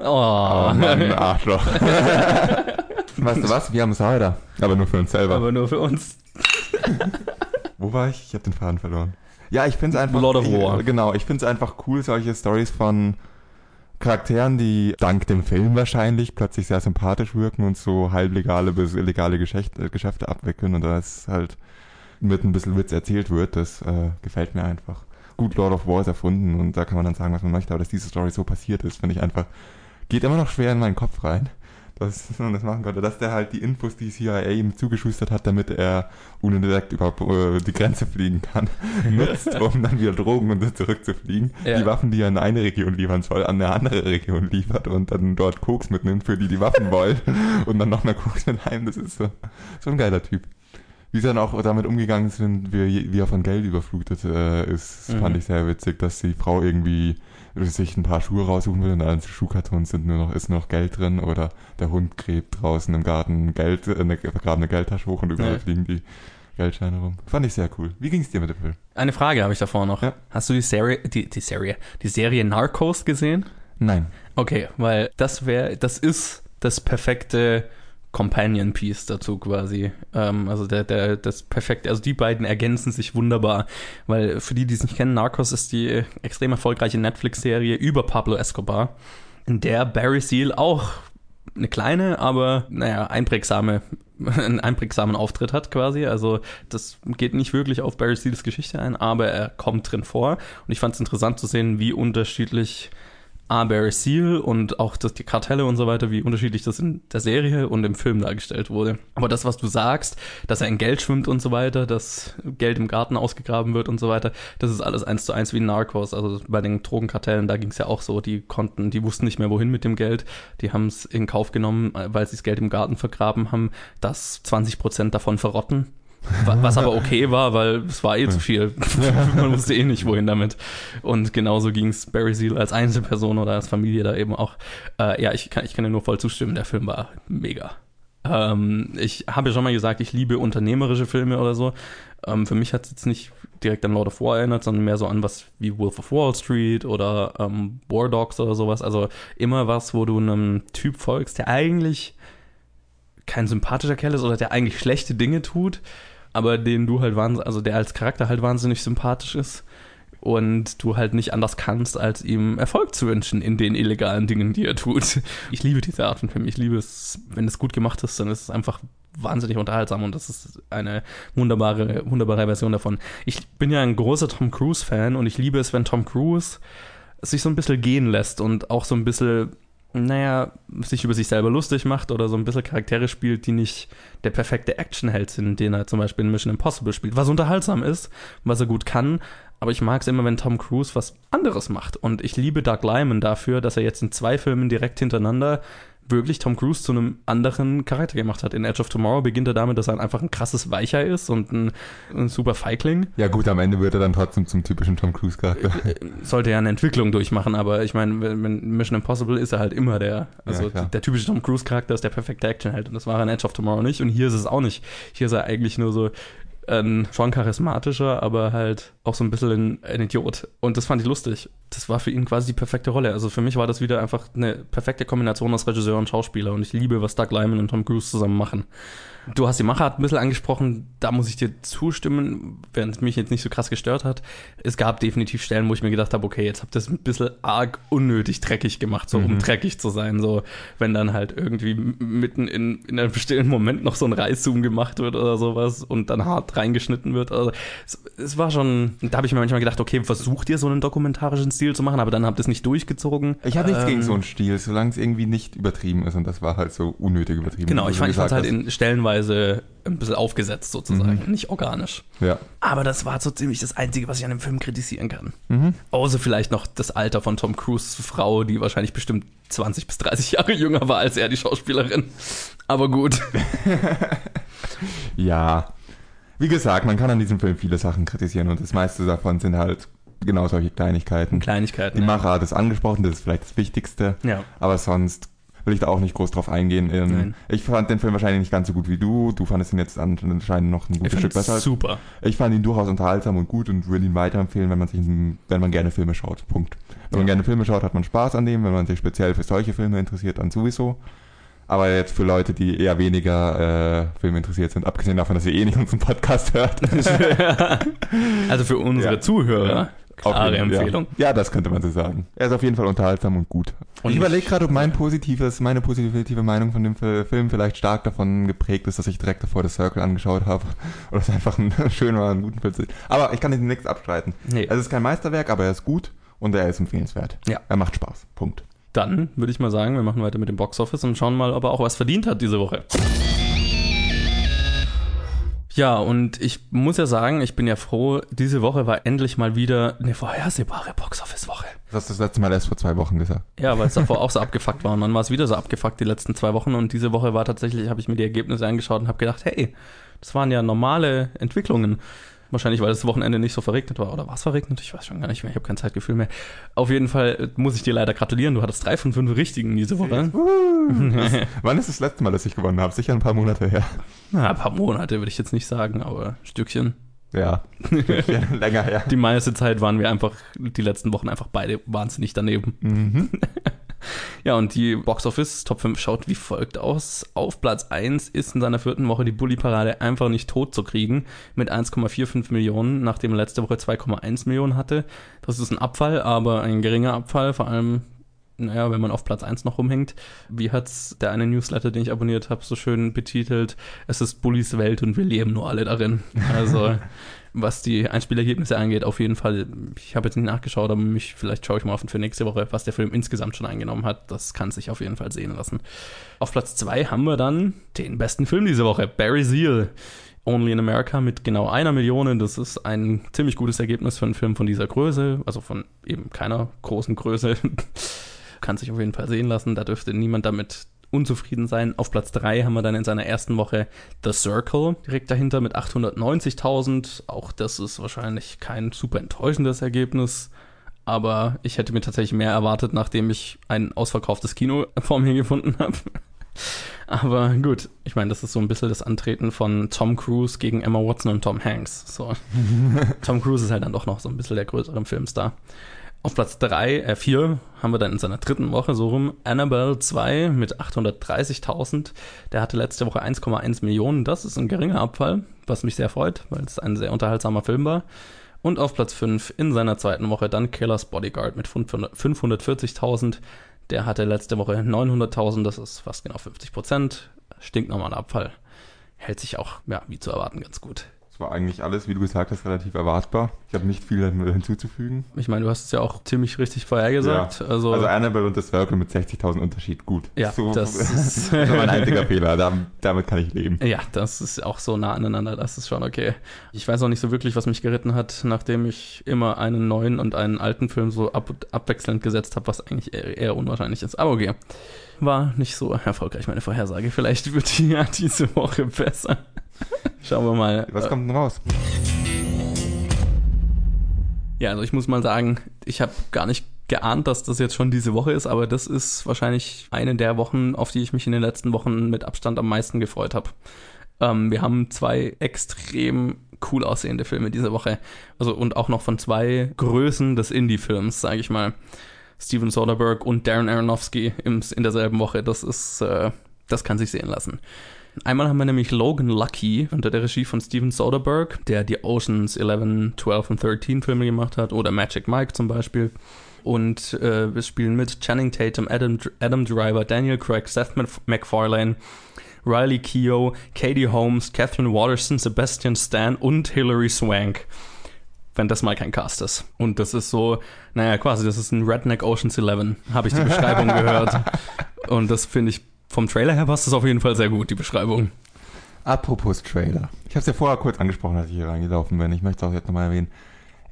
[SPEAKER 2] Oh,
[SPEAKER 1] Mann, Arschloch. Weißt du was? Wir haben es heute. Aber nur für uns selber.
[SPEAKER 2] aber nur für uns.
[SPEAKER 1] Wo war ich? Ich habe den Faden verloren. Ja, ich finde es einfach.
[SPEAKER 2] Lord of War.
[SPEAKER 1] Ich, genau, ich finde es einfach cool, solche Stories von Charakteren, die dank dem Film wahrscheinlich plötzlich sehr sympathisch wirken und so halblegale bis illegale Geschäfte, Geschäfte abwickeln und das halt mit ein bisschen Witz erzählt wird. Das äh, gefällt mir einfach. Gut, Lord of War ist erfunden und da kann man dann sagen, was man möchte, aber dass diese Story so passiert ist, finde ich einfach, geht immer noch schwer in meinen Kopf rein dass man das machen konnte, dass der halt die Infos, die CIA ihm zugeschustert hat, damit er unentdeckt über äh, die Grenze fliegen kann, nutzt, um dann wieder Drogen und so zurückzufliegen.
[SPEAKER 2] Ja.
[SPEAKER 1] Die Waffen, die er in eine Region liefern soll, an eine andere Region liefert und dann dort Koks mitnimmt, für die die Waffen wollen und dann noch mehr Koks mit heim. Das ist so, so ein geiler Typ. Wie sie dann auch damit umgegangen sind, wie, wie er von Geld überflutet äh, ist,
[SPEAKER 2] Mhm.
[SPEAKER 1] fand ich sehr witzig, dass die Frau irgendwie sich ein paar Schuhe raussuchen will und an Schuhkartons sind nur noch, ist nur noch Geld drin oder der Hund gräbt draußen im Garten Geld, äh, eine vergrabene Geldtasche hoch und überall
[SPEAKER 2] Ja.
[SPEAKER 1] fliegen die Geldscheine rum. Fand ich sehr cool. Wie ging's dir mit dem Film?
[SPEAKER 2] Eine Frage habe ich davor noch.
[SPEAKER 1] Ja.
[SPEAKER 2] Hast du die Serie, die, die Serie, die Serie Narcos gesehen?
[SPEAKER 1] Nein.
[SPEAKER 2] Okay, weil das wäre, das ist das perfekte Companion Piece dazu quasi. Ähm, also der, der, das perfekte, also die beiden ergänzen sich wunderbar, weil für die, die es nicht kennen, Narcos ist die extrem erfolgreiche Netflix-Serie über Pablo Escobar, in der Barry Seal auch eine kleine, aber naja, einprägsame, einen einprägsamen Auftritt hat quasi. Also das geht nicht wirklich auf Barry Seals Geschichte ein, aber er kommt drin vor. Und ich fand es interessant zu sehen, wie unterschiedlich A. Barry Seal und auch das, die Kartelle und so weiter, wie unterschiedlich das in der Serie und im Film dargestellt wurde. Aber das, was du sagst, dass er in Geld schwimmt und so weiter, dass Geld im Garten ausgegraben wird und so weiter, das ist alles eins zu eins wie Narcos. Also bei den Drogenkartellen, da ging es ja auch so, die konnten, die wussten nicht mehr, wohin mit dem Geld. Die haben es in Kauf genommen, weil sie das Geld im Garten vergraben haben, dass 20 Prozent davon verrotten. Wa- Was aber okay war, weil es war eh zu viel. Man wusste eh nicht, wohin damit. Und genauso ging es Barry Seal als Einzelperson oder als Familie da eben auch. Äh, ja, ich kann, ich kann dir nur voll zustimmen. Der Film war mega. Ähm, ich habe ja schon mal gesagt, ich liebe unternehmerische Filme oder so. Ähm, für mich hat es jetzt nicht direkt an Lord of War erinnert, sondern mehr so an was wie Wolf of Wall Street oder ähm, War Dogs oder sowas. Also immer was, wo du einem Typ folgst, der eigentlich kein sympathischer Kerl ist oder der eigentlich schlechte Dinge tut, aber den du halt wahnsinnig, also der als Charakter halt wahnsinnig sympathisch ist und du halt nicht anders kannst, als ihm Erfolg zu wünschen in den illegalen Dingen, die er tut. Ich liebe diese Art von Film. Ich liebe es, wenn es gut gemacht ist, dann ist es einfach wahnsinnig unterhaltsam und das ist eine wunderbare, wunderbare Version davon. Ich bin ja ein großer Tom Cruise-Fan und ich liebe es, wenn Tom Cruise sich so ein bisschen gehen lässt und auch so ein bisschen naja, sich über sich selber lustig macht oder so ein bisschen Charaktere spielt, die nicht der perfekte Actionheld sind, den er zum Beispiel in Mission Impossible spielt, was unterhaltsam ist, was er gut kann. Aber ich mag es immer, wenn Tom Cruise was anderes macht. Und ich liebe Doug Lyman dafür, dass er jetzt in zwei Filmen direkt hintereinander wirklich Tom Cruise zu einem anderen Charakter gemacht hat. In Edge of Tomorrow beginnt er damit, dass er einfach ein krasses Weicher ist und ein, ein super Feigling.
[SPEAKER 1] Ja gut, am Ende wird er dann trotzdem zum typischen Tom Cruise Charakter.
[SPEAKER 2] sollte ja eine Entwicklung durchmachen, aber ich meine, wenn Mission Impossible ist er halt immer der, also
[SPEAKER 1] Ja,
[SPEAKER 2] der typische Tom Cruise Charakter ist der perfekte Actionheld und das war er in Edge of Tomorrow nicht und hier ist es auch nicht. Hier ist er eigentlich nur so ein schon charismatischer, aber halt auch so ein bisschen ein, ein Idiot. Und das fand ich lustig. Das war für ihn quasi die perfekte Rolle. Also für mich war das wieder einfach eine perfekte Kombination aus Regisseur und Schauspieler und ich liebe, was Doug Lyman und Tom Cruise zusammen machen. Du hast die Machart ein bisschen angesprochen, da muss ich dir zustimmen, während es mich jetzt nicht so krass gestört hat. Es gab definitiv Stellen, wo ich mir gedacht habe, okay, jetzt habt ihr es ein bisschen arg unnötig dreckig gemacht, so um dreckig zu sein. So, wenn dann halt irgendwie mitten in, in einem stillen Moment noch so ein Reiszoom gemacht wird oder sowas und dann hart reingeschnitten wird. Also, es, es war schon, da habe ich mir manchmal gedacht, okay, versucht ihr so einen dokumentarischen Stil zu machen, aber dann habt ihr es nicht durchgezogen.
[SPEAKER 1] Ich habe nichts
[SPEAKER 2] Ähm,
[SPEAKER 1] gegen so einen Stil, solange es irgendwie nicht übertrieben ist und das war halt so unnötig übertrieben.
[SPEAKER 2] Genau, ich
[SPEAKER 1] du
[SPEAKER 2] fand es halt in stellenweise ein bisschen aufgesetzt sozusagen, nicht organisch.
[SPEAKER 1] Ja.
[SPEAKER 2] Aber das war so ziemlich das Einzige, was ich an dem Film kritisieren kann.
[SPEAKER 1] Mhm.
[SPEAKER 2] Außer vielleicht noch das Alter von Tom Cruise Frau, die wahrscheinlich bestimmt 20 bis 30 Jahre jünger war als er, die Schauspielerin. Aber gut.
[SPEAKER 1] Ja. Wie gesagt, man kann an diesem Film viele Sachen kritisieren und das meiste davon sind halt genau solche Kleinigkeiten.
[SPEAKER 2] Kleinigkeiten.
[SPEAKER 1] Die
[SPEAKER 2] ja.
[SPEAKER 1] Machart ist angesprochen, das ist vielleicht das Wichtigste.
[SPEAKER 2] Ja.
[SPEAKER 1] Aber sonst, will ich da auch nicht groß drauf eingehen. Ähm, ich fand den Film wahrscheinlich nicht ganz so gut wie du. Du fandest ihn jetzt anscheinend noch ein gutes Stück besser.
[SPEAKER 2] super.
[SPEAKER 1] Ich fand ihn durchaus unterhaltsam und gut und würde ihn weiterempfehlen, wenn man sich, wenn man gerne Filme schaut. Punkt. Wenn man
[SPEAKER 2] Ja.
[SPEAKER 1] gerne Filme schaut, hat man Spaß an dem. Wenn man sich speziell für solche Filme interessiert, dann sowieso. Aber jetzt für Leute, die eher weniger äh, Filme interessiert sind, abgesehen davon, dass ihr eh nicht unseren Podcast hört.
[SPEAKER 2] Also für unsere
[SPEAKER 1] Ja.
[SPEAKER 2] Zuhörer, klare
[SPEAKER 1] jeden- ja.
[SPEAKER 2] Empfehlung.
[SPEAKER 1] Ja. das könnte man so sagen. Er ist auf jeden Fall unterhaltsam und gut.
[SPEAKER 2] Und
[SPEAKER 1] ich überlege gerade, ob mein positives, meine positive Meinung von dem Fi- Film vielleicht stark davon geprägt ist, dass ich direkt davor The Circle angeschaut habe. Oder es einfach ein schöner, ein guter Film ist. Aber ich kann ihm nichts abstreiten.
[SPEAKER 2] Nee.
[SPEAKER 1] Es ist kein Meisterwerk, aber er ist gut und er ist empfehlenswert.
[SPEAKER 2] Ja.
[SPEAKER 1] Er macht Spaß. Punkt.
[SPEAKER 2] Dann würde ich mal sagen, wir machen weiter mit dem Boxoffice und schauen mal, ob er auch was verdient hat diese Woche. Ja, und ich muss ja sagen, ich bin ja froh, diese Woche war endlich mal wieder eine vorhersehbare Boxoffice-Woche.
[SPEAKER 1] Das hast du das letzte Mal erst vor zwei Wochen gesagt.
[SPEAKER 2] Ja, weil es davor auch so abgefuckt war und dann war es wieder so abgefuckt die letzten zwei Wochen und diese Woche war tatsächlich, habe ich mir die Ergebnisse angeschaut und habe gedacht, hey, das waren ja normale Entwicklungen. Wahrscheinlich, weil das Wochenende nicht so verregnet war. Oder war es verregnet? Ich weiß schon gar nicht mehr. Ich habe kein Zeitgefühl mehr. Auf jeden Fall äh, muss ich dir leider gratulieren. Du hattest drei von fünf Richtigen diese Woche.
[SPEAKER 1] Das, wann ist das letzte Mal, dass ich gewonnen habe? Sicher ein paar Monate her.
[SPEAKER 2] Na, ein paar Monate würde ich jetzt nicht sagen, aber ein Stückchen.
[SPEAKER 1] Ja. Länger her.
[SPEAKER 2] Die meiste Zeit waren wir einfach, die letzten Wochen einfach beide wahnsinnig daneben.
[SPEAKER 1] Mhm.
[SPEAKER 2] Ja, und die Box Office Top 5 schaut wie folgt aus. Auf Platz 1 ist in seiner vierten Woche die Bully-Parade einfach nicht tot zu kriegen mit 1,45 Millionen, nachdem er letzte Woche 2,1 Millionen hatte. Das ist ein Abfall, aber ein geringer Abfall, vor allem, naja, wenn man auf Platz 1 noch rumhängt. Wie hat's der eine Newsletter, den ich abonniert habe, so schön betitelt? Es ist Bullys Welt und wir leben nur alle darin. Also, was die Einspielergebnisse angeht, auf jeden Fall. Ich habe jetzt nicht nachgeschaut, aber mich, vielleicht schaue ich mal auf für nächste Woche, was der Film insgesamt schon eingenommen hat. Das kann sich auf jeden Fall sehen lassen. Auf Platz 2 haben wir dann den besten Film diese Woche, Barry Seal. Only in America mit genau einer Million. Das ist ein ziemlich gutes Ergebnis für einen Film von dieser Größe, also von eben keiner großen Größe. Kann sich auf jeden Fall sehen lassen. Da dürfte niemand damit unzufrieden sein. Auf Platz 3 haben wir dann in seiner ersten Woche The Circle direkt dahinter mit 890.000. Auch das ist wahrscheinlich kein super enttäuschendes Ergebnis. Aber ich hätte mir tatsächlich mehr erwartet, nachdem ich ein ausverkauftes Kino vor mir gefunden habe. Aber gut, ich meine, das ist so ein bisschen das Antreten von Tom Cruise gegen Emma Watson und Tom Hanks. So. Tom Cruise ist halt dann doch noch so ein bisschen der größere Filmstar. Auf Platz 3, äh 4 haben wir dann in seiner dritten Woche so rum Annabelle 2 mit 830.000. Der hatte letzte Woche 1,1 Millionen. Das ist ein geringer Abfall, was mich sehr freut, weil es ein sehr unterhaltsamer Film war. Und auf Platz 5 in seiner zweiten Woche dann Killers Bodyguard mit 500 540.000. Der hatte letzte Woche 900.000, das ist fast genau 50 Prozent. Stinknormaler Abfall. Hält sich auch, ja, wie zu erwarten, ganz gut.
[SPEAKER 1] Das war eigentlich alles, wie du gesagt hast, relativ erwartbar. Ich habe nicht viel hinzuzufügen.
[SPEAKER 2] Ich meine, du hast es ja auch ziemlich richtig vorhergesagt.
[SPEAKER 1] Ja.
[SPEAKER 2] Also,
[SPEAKER 1] Also Annabelle und The Circle mit 60.000 Unterschied, gut.
[SPEAKER 2] Ja,
[SPEAKER 1] so,
[SPEAKER 2] das
[SPEAKER 1] das
[SPEAKER 2] ist-
[SPEAKER 1] ist mein einziger Fehler. Da, damit kann ich leben.
[SPEAKER 2] Ja, das ist auch so nah aneinander, das ist schon okay. Ich weiß auch nicht so wirklich, was mich geritten hat, nachdem ich immer einen neuen und einen alten Film so ab abwechselnd gesetzt habe, was eigentlich eher, eher unwahrscheinlich ist. Aber okay. War nicht so erfolgreich, meine Vorhersage. Vielleicht wird die ja diese Woche besser. Schauen wir mal.
[SPEAKER 1] Was kommt denn raus?
[SPEAKER 2] Ja, also ich muss mal sagen, ich habe gar nicht geahnt, dass das jetzt schon diese Woche ist, aber das ist wahrscheinlich eine der Wochen, auf die ich mich in den letzten Wochen mit Abstand am meisten gefreut habe. Ähm, wir haben zwei extrem cool aussehende Filme diese Woche. Also und auch noch von zwei Größen des Indie-Films, sage ich mal. Steven Soderbergh und Darren Aronofsky im, in derselben Woche. Das ist, äh, das kann sich sehen lassen. Einmal haben wir nämlich Logan Lucky unter der Regie von Steven Soderbergh, der die Oceans 11, 12 und 13 Filme gemacht hat oder Magic Mike zum Beispiel. Und äh, wir spielen mit Channing Tatum, Adam, Adam Driver, Daniel Craig, Seth Mac- MacFarlane, Riley Keough, Katie Holmes, Catherine Watterson, Sebastian Stan und Hilary Swank. Wenn das mal kein Cast ist. Und das ist so, naja, quasi, das ist ein Redneck Oceans 11, habe ich die Beschreibung gehört. Und das finde ich, vom Trailer her passt das auf jeden Fall sehr gut, die Beschreibung.
[SPEAKER 1] Apropos Trailer. Ich habe es ja vorher kurz angesprochen, als ich hier reingelaufen bin. Ich möchte es auch jetzt nochmal erwähnen.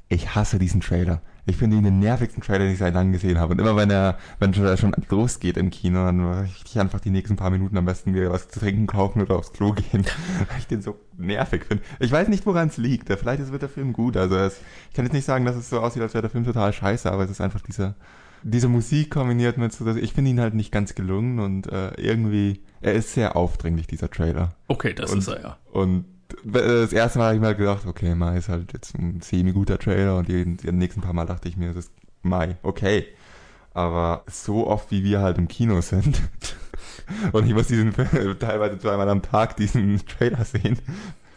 [SPEAKER 1] Ich hasse diesen Trailer. Ich finde ihn den nervigsten Trailer, den ich seit langem gesehen habe. Und immer wenn er, wenn er schon losgeht im Kino, dann möchte ich einfach die nächsten paar Minuten am besten mir was zu trinken kaufen oder aufs Klo gehen, weil ich den so nervig finde. Ich weiß nicht, woran es liegt. Vielleicht wird der Film gut. Also es, ich kann jetzt nicht sagen, dass es so aussieht, als wäre der Film total scheiße, aber es ist einfach dieser, diese Musik kombiniert mit so, dass ich finde ihn halt nicht ganz gelungen und äh, irgendwie, er ist sehr aufdringlich, dieser Trailer.
[SPEAKER 2] Okay, das
[SPEAKER 1] und,
[SPEAKER 2] ist er ja.
[SPEAKER 1] Und das erste Mal habe ich mal gedacht, okay, Mai ist halt jetzt ein semi-guter Trailer und die, die nächsten paar Mal dachte ich mir, das ist Mai, okay. Aber so oft wie wir halt im Kino sind und ich muss diesen Film teilweise zweimal am Tag diesen Trailer sehen,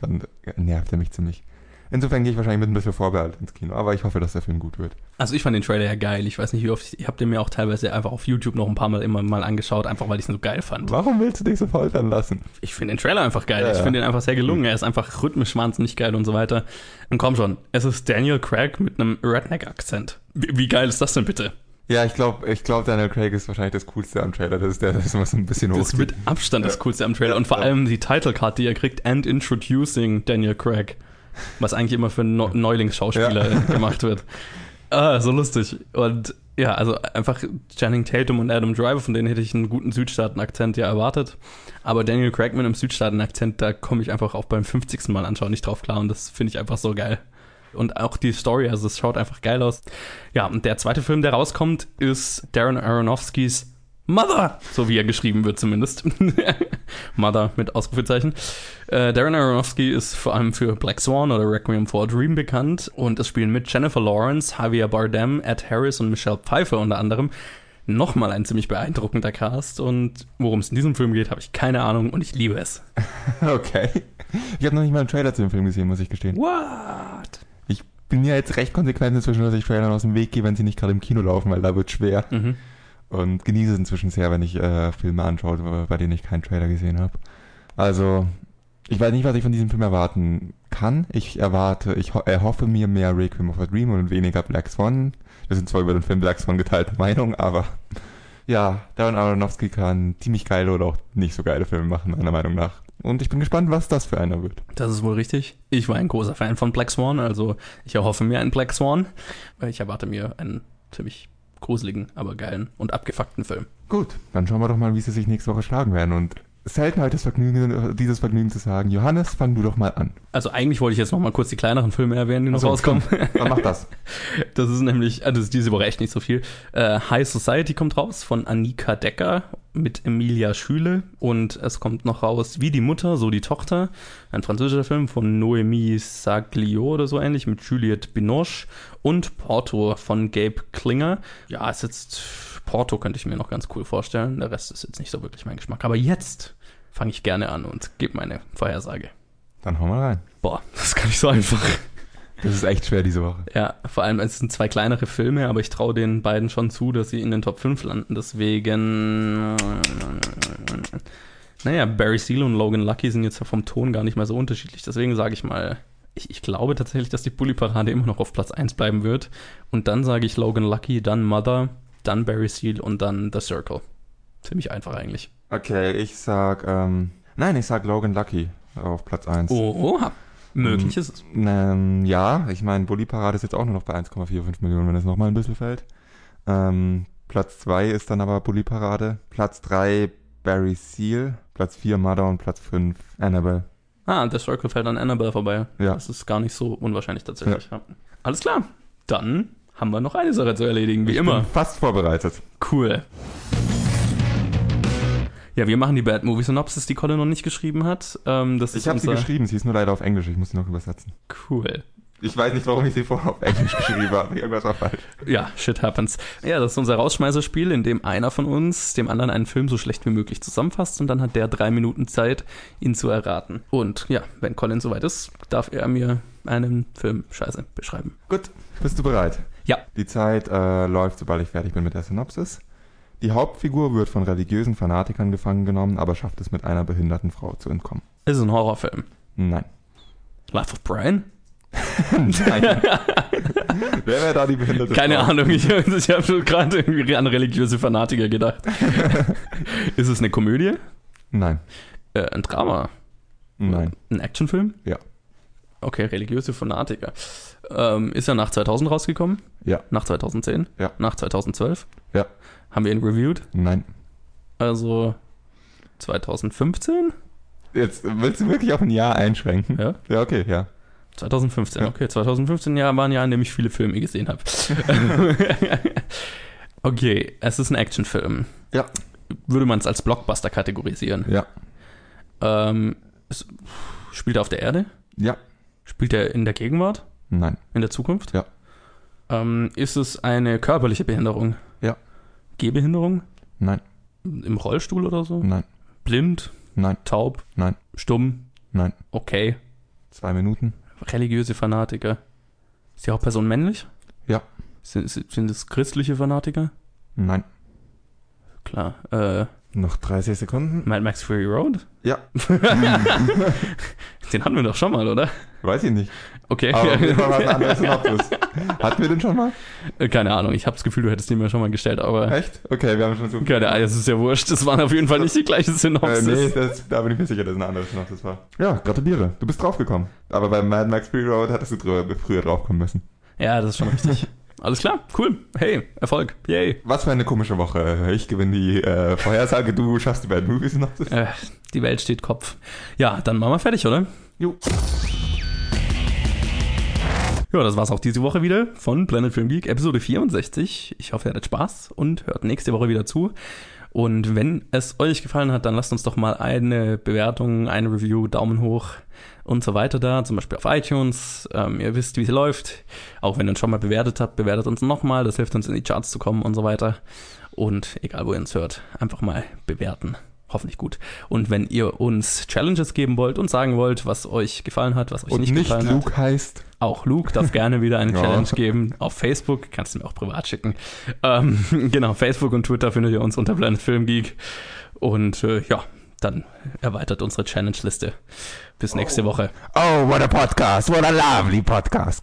[SPEAKER 1] dann nervt er mich ziemlich. Insofern gehe ich wahrscheinlich mit ein bisschen vorbehalten ins Kino, aber ich hoffe, dass der Film gut wird.
[SPEAKER 2] Also ich fand den Trailer ja geil. Ich weiß nicht, wie oft, ich habe den mir auch teilweise einfach auf YouTube noch ein paar Mal immer mal angeschaut, einfach weil ich ihn so geil fand.
[SPEAKER 1] Warum willst du dich so foltern lassen?
[SPEAKER 2] Ich finde den Trailer einfach geil.
[SPEAKER 1] Ja,
[SPEAKER 2] ich
[SPEAKER 1] ja.
[SPEAKER 2] finde ihn einfach sehr gelungen. Er ist einfach rhythmisch wahnsinnig geil und so weiter. Und komm schon, es ist Daniel Craig mit einem Redneck-Akzent. Wie, wie geil ist das denn bitte?
[SPEAKER 1] Ja, ich glaube, ich glaub, Daniel Craig ist wahrscheinlich das Coolste am Trailer. Das ist der, das was ein bisschen
[SPEAKER 2] Das ist mit Abstand das
[SPEAKER 1] Ja.
[SPEAKER 2] Coolste am Trailer. Und vor
[SPEAKER 1] Ja.
[SPEAKER 2] allem die Title Card, die er kriegt, and introducing Daniel Craig. Was eigentlich immer für no Neulingsschauspieler
[SPEAKER 1] Ja.
[SPEAKER 2] gemacht wird. Ah, so lustig. Und ja, also einfach Channing Tatum und Adam Driver, von denen hätte ich einen guten Südstaaten-Akzent ja erwartet. Aber Daniel Craig mit einem Südstaaten-Akzent, da komme ich einfach auch beim 50. Mal anschauen nicht drauf klar. Und das finde ich einfach so geil. Und auch die Story, also es schaut einfach geil aus. Ja, und der zweite Film, der rauskommt, ist Darren Aronofskys Mother, so wie er geschrieben wird zumindest. Mother mit Ausrufezeichen. Äh, Darren Aronofsky ist vor allem für Black Swan oder Requiem for a Dream bekannt und es spielen mit Jennifer Lawrence, Javier Bardem, Ed Harris und Michelle Pfeiffer unter anderem. Nochmal ein ziemlich beeindruckender Cast und worum es in diesem Film geht, habe ich keine Ahnung und ich liebe es.
[SPEAKER 1] Okay. Ich habe noch nicht mal einen Trailer zu dem Film gesehen, muss ich gestehen.
[SPEAKER 2] What?
[SPEAKER 1] Ich bin ja jetzt recht konsequent inzwischen, dass ich Trailern aus dem Weg gehe, wenn sie nicht gerade im Kino laufen, weil da wird schwer.
[SPEAKER 2] Mhm.
[SPEAKER 1] Und genieße es inzwischen sehr, wenn ich äh, Filme anschaue, bei denen ich keinen Trailer gesehen habe. Also, ich weiß nicht, was ich von diesem Film erwarten kann. Ich erwarte, ich ho erhoffe mir mehr Requiem of a Dream und weniger Black Swan. Wir sind zwar über den Film Black Swan geteilte Meinung, aber ja, Darren Aronofsky kann ziemlich geile oder auch nicht so geile Filme machen, meiner Meinung nach. Und ich bin gespannt, was das für einer wird.
[SPEAKER 2] Das ist wohl richtig. Ich war ein großer Fan von Black Swan, also ich erhoffe mir einen Black Swan. Ich erwarte mir einen ziemlich gruseligen, aber geilen und abgefuckten Film.
[SPEAKER 1] Gut, dann schauen wir doch mal, wie sie sich nächste Woche schlagen werden. Und selten halt das Vergnügen, dieses Vergnügen zu sagen. Johannes, fang du doch mal an.
[SPEAKER 2] Also eigentlich wollte ich jetzt noch mal kurz die kleineren Filme erwähnen, die noch
[SPEAKER 1] so,
[SPEAKER 2] rauskommen.
[SPEAKER 1] Dann mach das.
[SPEAKER 2] Das ist nämlich, also das ist diese Woche echt nicht so viel. Äh, High Society kommt raus von Annika Decker mit Emilia Schüle und es kommt noch raus Wie die Mutter, so die Tochter. Ein französischer Film von Noémie Saglio oder so ähnlich mit Juliette Binoche und Porto von Gabe Klinger. Ja, ist jetzt Porto könnte ich mir noch ganz cool vorstellen. Der Rest ist jetzt nicht so wirklich mein Geschmack. Aber jetzt fange ich gerne an und gebe meine Vorhersage.
[SPEAKER 1] Dann hau mal rein.
[SPEAKER 2] Boah, das ist gar nicht so einfach.
[SPEAKER 1] Das ist echt schwer diese Woche.
[SPEAKER 2] Ja, vor allem es sind zwei kleinere Filme, aber ich traue den beiden schon zu, dass sie in den Top 5 landen. Deswegen. Naja, Barry Seal und Logan Lucky sind jetzt vom Ton gar nicht mehr so unterschiedlich. Deswegen sage ich mal, ich, ich glaube tatsächlich, dass die Bully-Parade immer noch auf Platz 1 bleiben wird. Und dann sage ich Logan Lucky, dann Mother, dann Barry Seal und dann The Circle. Ziemlich einfach eigentlich.
[SPEAKER 1] Okay, ich sag, ähm, nein, ich sag Logan Lucky auf Platz 1.
[SPEAKER 2] Oh, möglich ist es.
[SPEAKER 1] Ähm, ja, ich meine, Bully Parade ist jetzt auch nur noch bei 1,45 Millionen, wenn es nochmal ein bisschen fällt. Ähm, Platz 2 ist dann aber Bully Parade. Platz 3 Barry Seal. Platz 4 Mother und Platz 5 Annabelle.
[SPEAKER 2] Ah, The Circle fällt an Annabelle vorbei.
[SPEAKER 1] Ja.
[SPEAKER 2] Das ist gar nicht so unwahrscheinlich tatsächlich. Ja. Alles klar. Dann haben wir noch eine Sache zu erledigen, wie
[SPEAKER 1] ich
[SPEAKER 2] immer.
[SPEAKER 1] Bin fast vorbereitet.
[SPEAKER 2] Cool. Ja, wir machen die Bad Movie Synopsis, die Colin noch nicht geschrieben hat. Ähm, das
[SPEAKER 1] Ich habe sie geschrieben, sie ist nur leider auf Englisch, ich muss sie noch übersetzen.
[SPEAKER 2] Cool.
[SPEAKER 1] Ich weiß nicht, warum ich sie vorher auf Englisch geschrieben habe. Irgendwas war falsch.
[SPEAKER 2] Ja, shit happens. Ja, das ist unser Rausschmeißerspiel, in dem einer von uns dem anderen einen Film so schlecht wie möglich zusammenfasst und dann hat der drei Minuten Zeit, ihn zu erraten. Und ja, wenn Colin soweit ist, darf er mir einen Film scheiße beschreiben.
[SPEAKER 1] Gut, bist du bereit?
[SPEAKER 2] Ja.
[SPEAKER 1] Die Zeit äh, läuft, sobald ich fertig bin mit der Synopsis. Die Hauptfigur wird von religiösen Fanatikern gefangen genommen, aber schafft es mit einer behinderten Frau zu entkommen.
[SPEAKER 2] Ist es ein Horrorfilm.
[SPEAKER 1] Nein.
[SPEAKER 2] Life of Brian?
[SPEAKER 1] Nein. Wer wäre da die behinderte
[SPEAKER 2] Keine
[SPEAKER 1] Frau?
[SPEAKER 2] Ahnung, ich, ich habe schon gerade irgendwie an religiöse Fanatiker gedacht. ist es eine Komödie?
[SPEAKER 1] Nein.
[SPEAKER 2] Äh, ein Drama?
[SPEAKER 1] Nein.
[SPEAKER 2] Ein Actionfilm?
[SPEAKER 1] Ja.
[SPEAKER 2] Okay, religiöse Fanatiker. Ähm, ist er nach 2000 rausgekommen?
[SPEAKER 1] Ja.
[SPEAKER 2] Nach 2010?
[SPEAKER 1] Ja.
[SPEAKER 2] Nach 2012?
[SPEAKER 1] Ja.
[SPEAKER 2] Haben wir ihn reviewed?
[SPEAKER 1] Nein.
[SPEAKER 2] Also 2015?
[SPEAKER 1] Jetzt willst du wirklich auf ein Jahr einschränken?
[SPEAKER 2] Ja.
[SPEAKER 1] Ja, okay, ja.
[SPEAKER 2] 2015,
[SPEAKER 1] Ja.
[SPEAKER 2] okay. 2015 ja, war ein Jahr, in dem ich viele Filme gesehen habe. Okay, es ist ein Actionfilm.
[SPEAKER 1] Ja.
[SPEAKER 2] Würde man es als Blockbuster kategorisieren?
[SPEAKER 1] Ja.
[SPEAKER 2] Ähm, es, spielt er auf der Erde?
[SPEAKER 1] Ja.
[SPEAKER 2] Spielt er in der Gegenwart?
[SPEAKER 1] Nein.
[SPEAKER 2] In der Zukunft?
[SPEAKER 1] Ja.
[SPEAKER 2] Ähm, ist es eine körperliche Behinderung?
[SPEAKER 1] Ja.
[SPEAKER 2] Gehbehinderung?
[SPEAKER 1] Nein.
[SPEAKER 2] Im Rollstuhl oder so?
[SPEAKER 1] Nein.
[SPEAKER 2] Blind?
[SPEAKER 1] Nein.
[SPEAKER 2] Taub?
[SPEAKER 1] Nein.
[SPEAKER 2] Stumm?
[SPEAKER 1] Nein.
[SPEAKER 2] Okay.
[SPEAKER 1] Zwei Minuten?
[SPEAKER 2] Religiöse Fanatiker? Ist die Hauptperson männlich?
[SPEAKER 1] Ja.
[SPEAKER 2] Sind, sind es christliche Fanatiker?
[SPEAKER 1] Nein.
[SPEAKER 2] Klar. Äh,
[SPEAKER 1] Noch 30 Sekunden?
[SPEAKER 2] Mad Max Fury Road?
[SPEAKER 1] Ja.
[SPEAKER 2] Den hatten wir doch schon mal, oder?
[SPEAKER 1] Weiß ich nicht.
[SPEAKER 2] Okay.
[SPEAKER 1] Aber auf jeden Fall war es ein anderes Synopsis. Hatten wir den schon mal?
[SPEAKER 2] Äh, Keine Ahnung, ich habe das Gefühl, du hättest den mir schon mal gestellt, aber
[SPEAKER 1] Echt? Okay, wir haben schon so.
[SPEAKER 2] keine Ahnung, es ist ja wurscht. Das waren auf jeden Fall nicht die gleiche
[SPEAKER 1] Äh,
[SPEAKER 2] Synopsis.
[SPEAKER 1] nee, das, da bin ich mir sicher, dass es ein anderes Synopsis war. Ja, gratuliere. Du bist draufgekommen. Aber bei Mad Max Fury Road hattest du früher draufkommen müssen.
[SPEAKER 2] Ja, das ist schon richtig. Alles klar, cool. Hey, Erfolg. Yay.
[SPEAKER 1] Was für eine komische Woche. Ich gewinne die äh, Vorhersage, du schaffst die beiden Movie Synopsis.
[SPEAKER 2] Äh, die Welt steht Kopf. Ja, dann machen wir fertig, oder?
[SPEAKER 1] Jo.
[SPEAKER 2] Ja, das war's auch diese Woche wieder von Planet Film Geek, Episode 64. Ich hoffe, ihr hattet Spaß und hört nächste Woche wieder zu. Und wenn es euch gefallen hat, dann lasst uns doch mal eine Bewertung, eine Review, Daumen hoch und so weiter da, zum Beispiel auf iTunes. Ähm, ihr wisst, wie es läuft. Auch wenn ihr uns schon mal bewertet habt, bewertet uns nochmal. Das hilft uns in die Charts zu kommen und so weiter. Und egal, wo ihr uns hört, einfach mal bewerten. Hoffentlich gut. Und wenn ihr uns Challenges geben wollt und sagen wollt, was euch gefallen hat, was euch
[SPEAKER 1] Und
[SPEAKER 2] nicht,
[SPEAKER 1] nicht
[SPEAKER 2] gefallen hat.
[SPEAKER 1] Luke heißt.
[SPEAKER 2] Auch Luke darf gerne wieder eine
[SPEAKER 1] Ja.
[SPEAKER 2] Challenge geben. Auf Facebook, kannst du mir auch privat schicken. Ähm, genau, Facebook und Twitter findet ihr uns unter Planet Film Geek. Und äh, ja, dann erweitert unsere Challenge-Liste. Bis nächste Woche.
[SPEAKER 1] Oh, what a podcast. What a lovely podcast.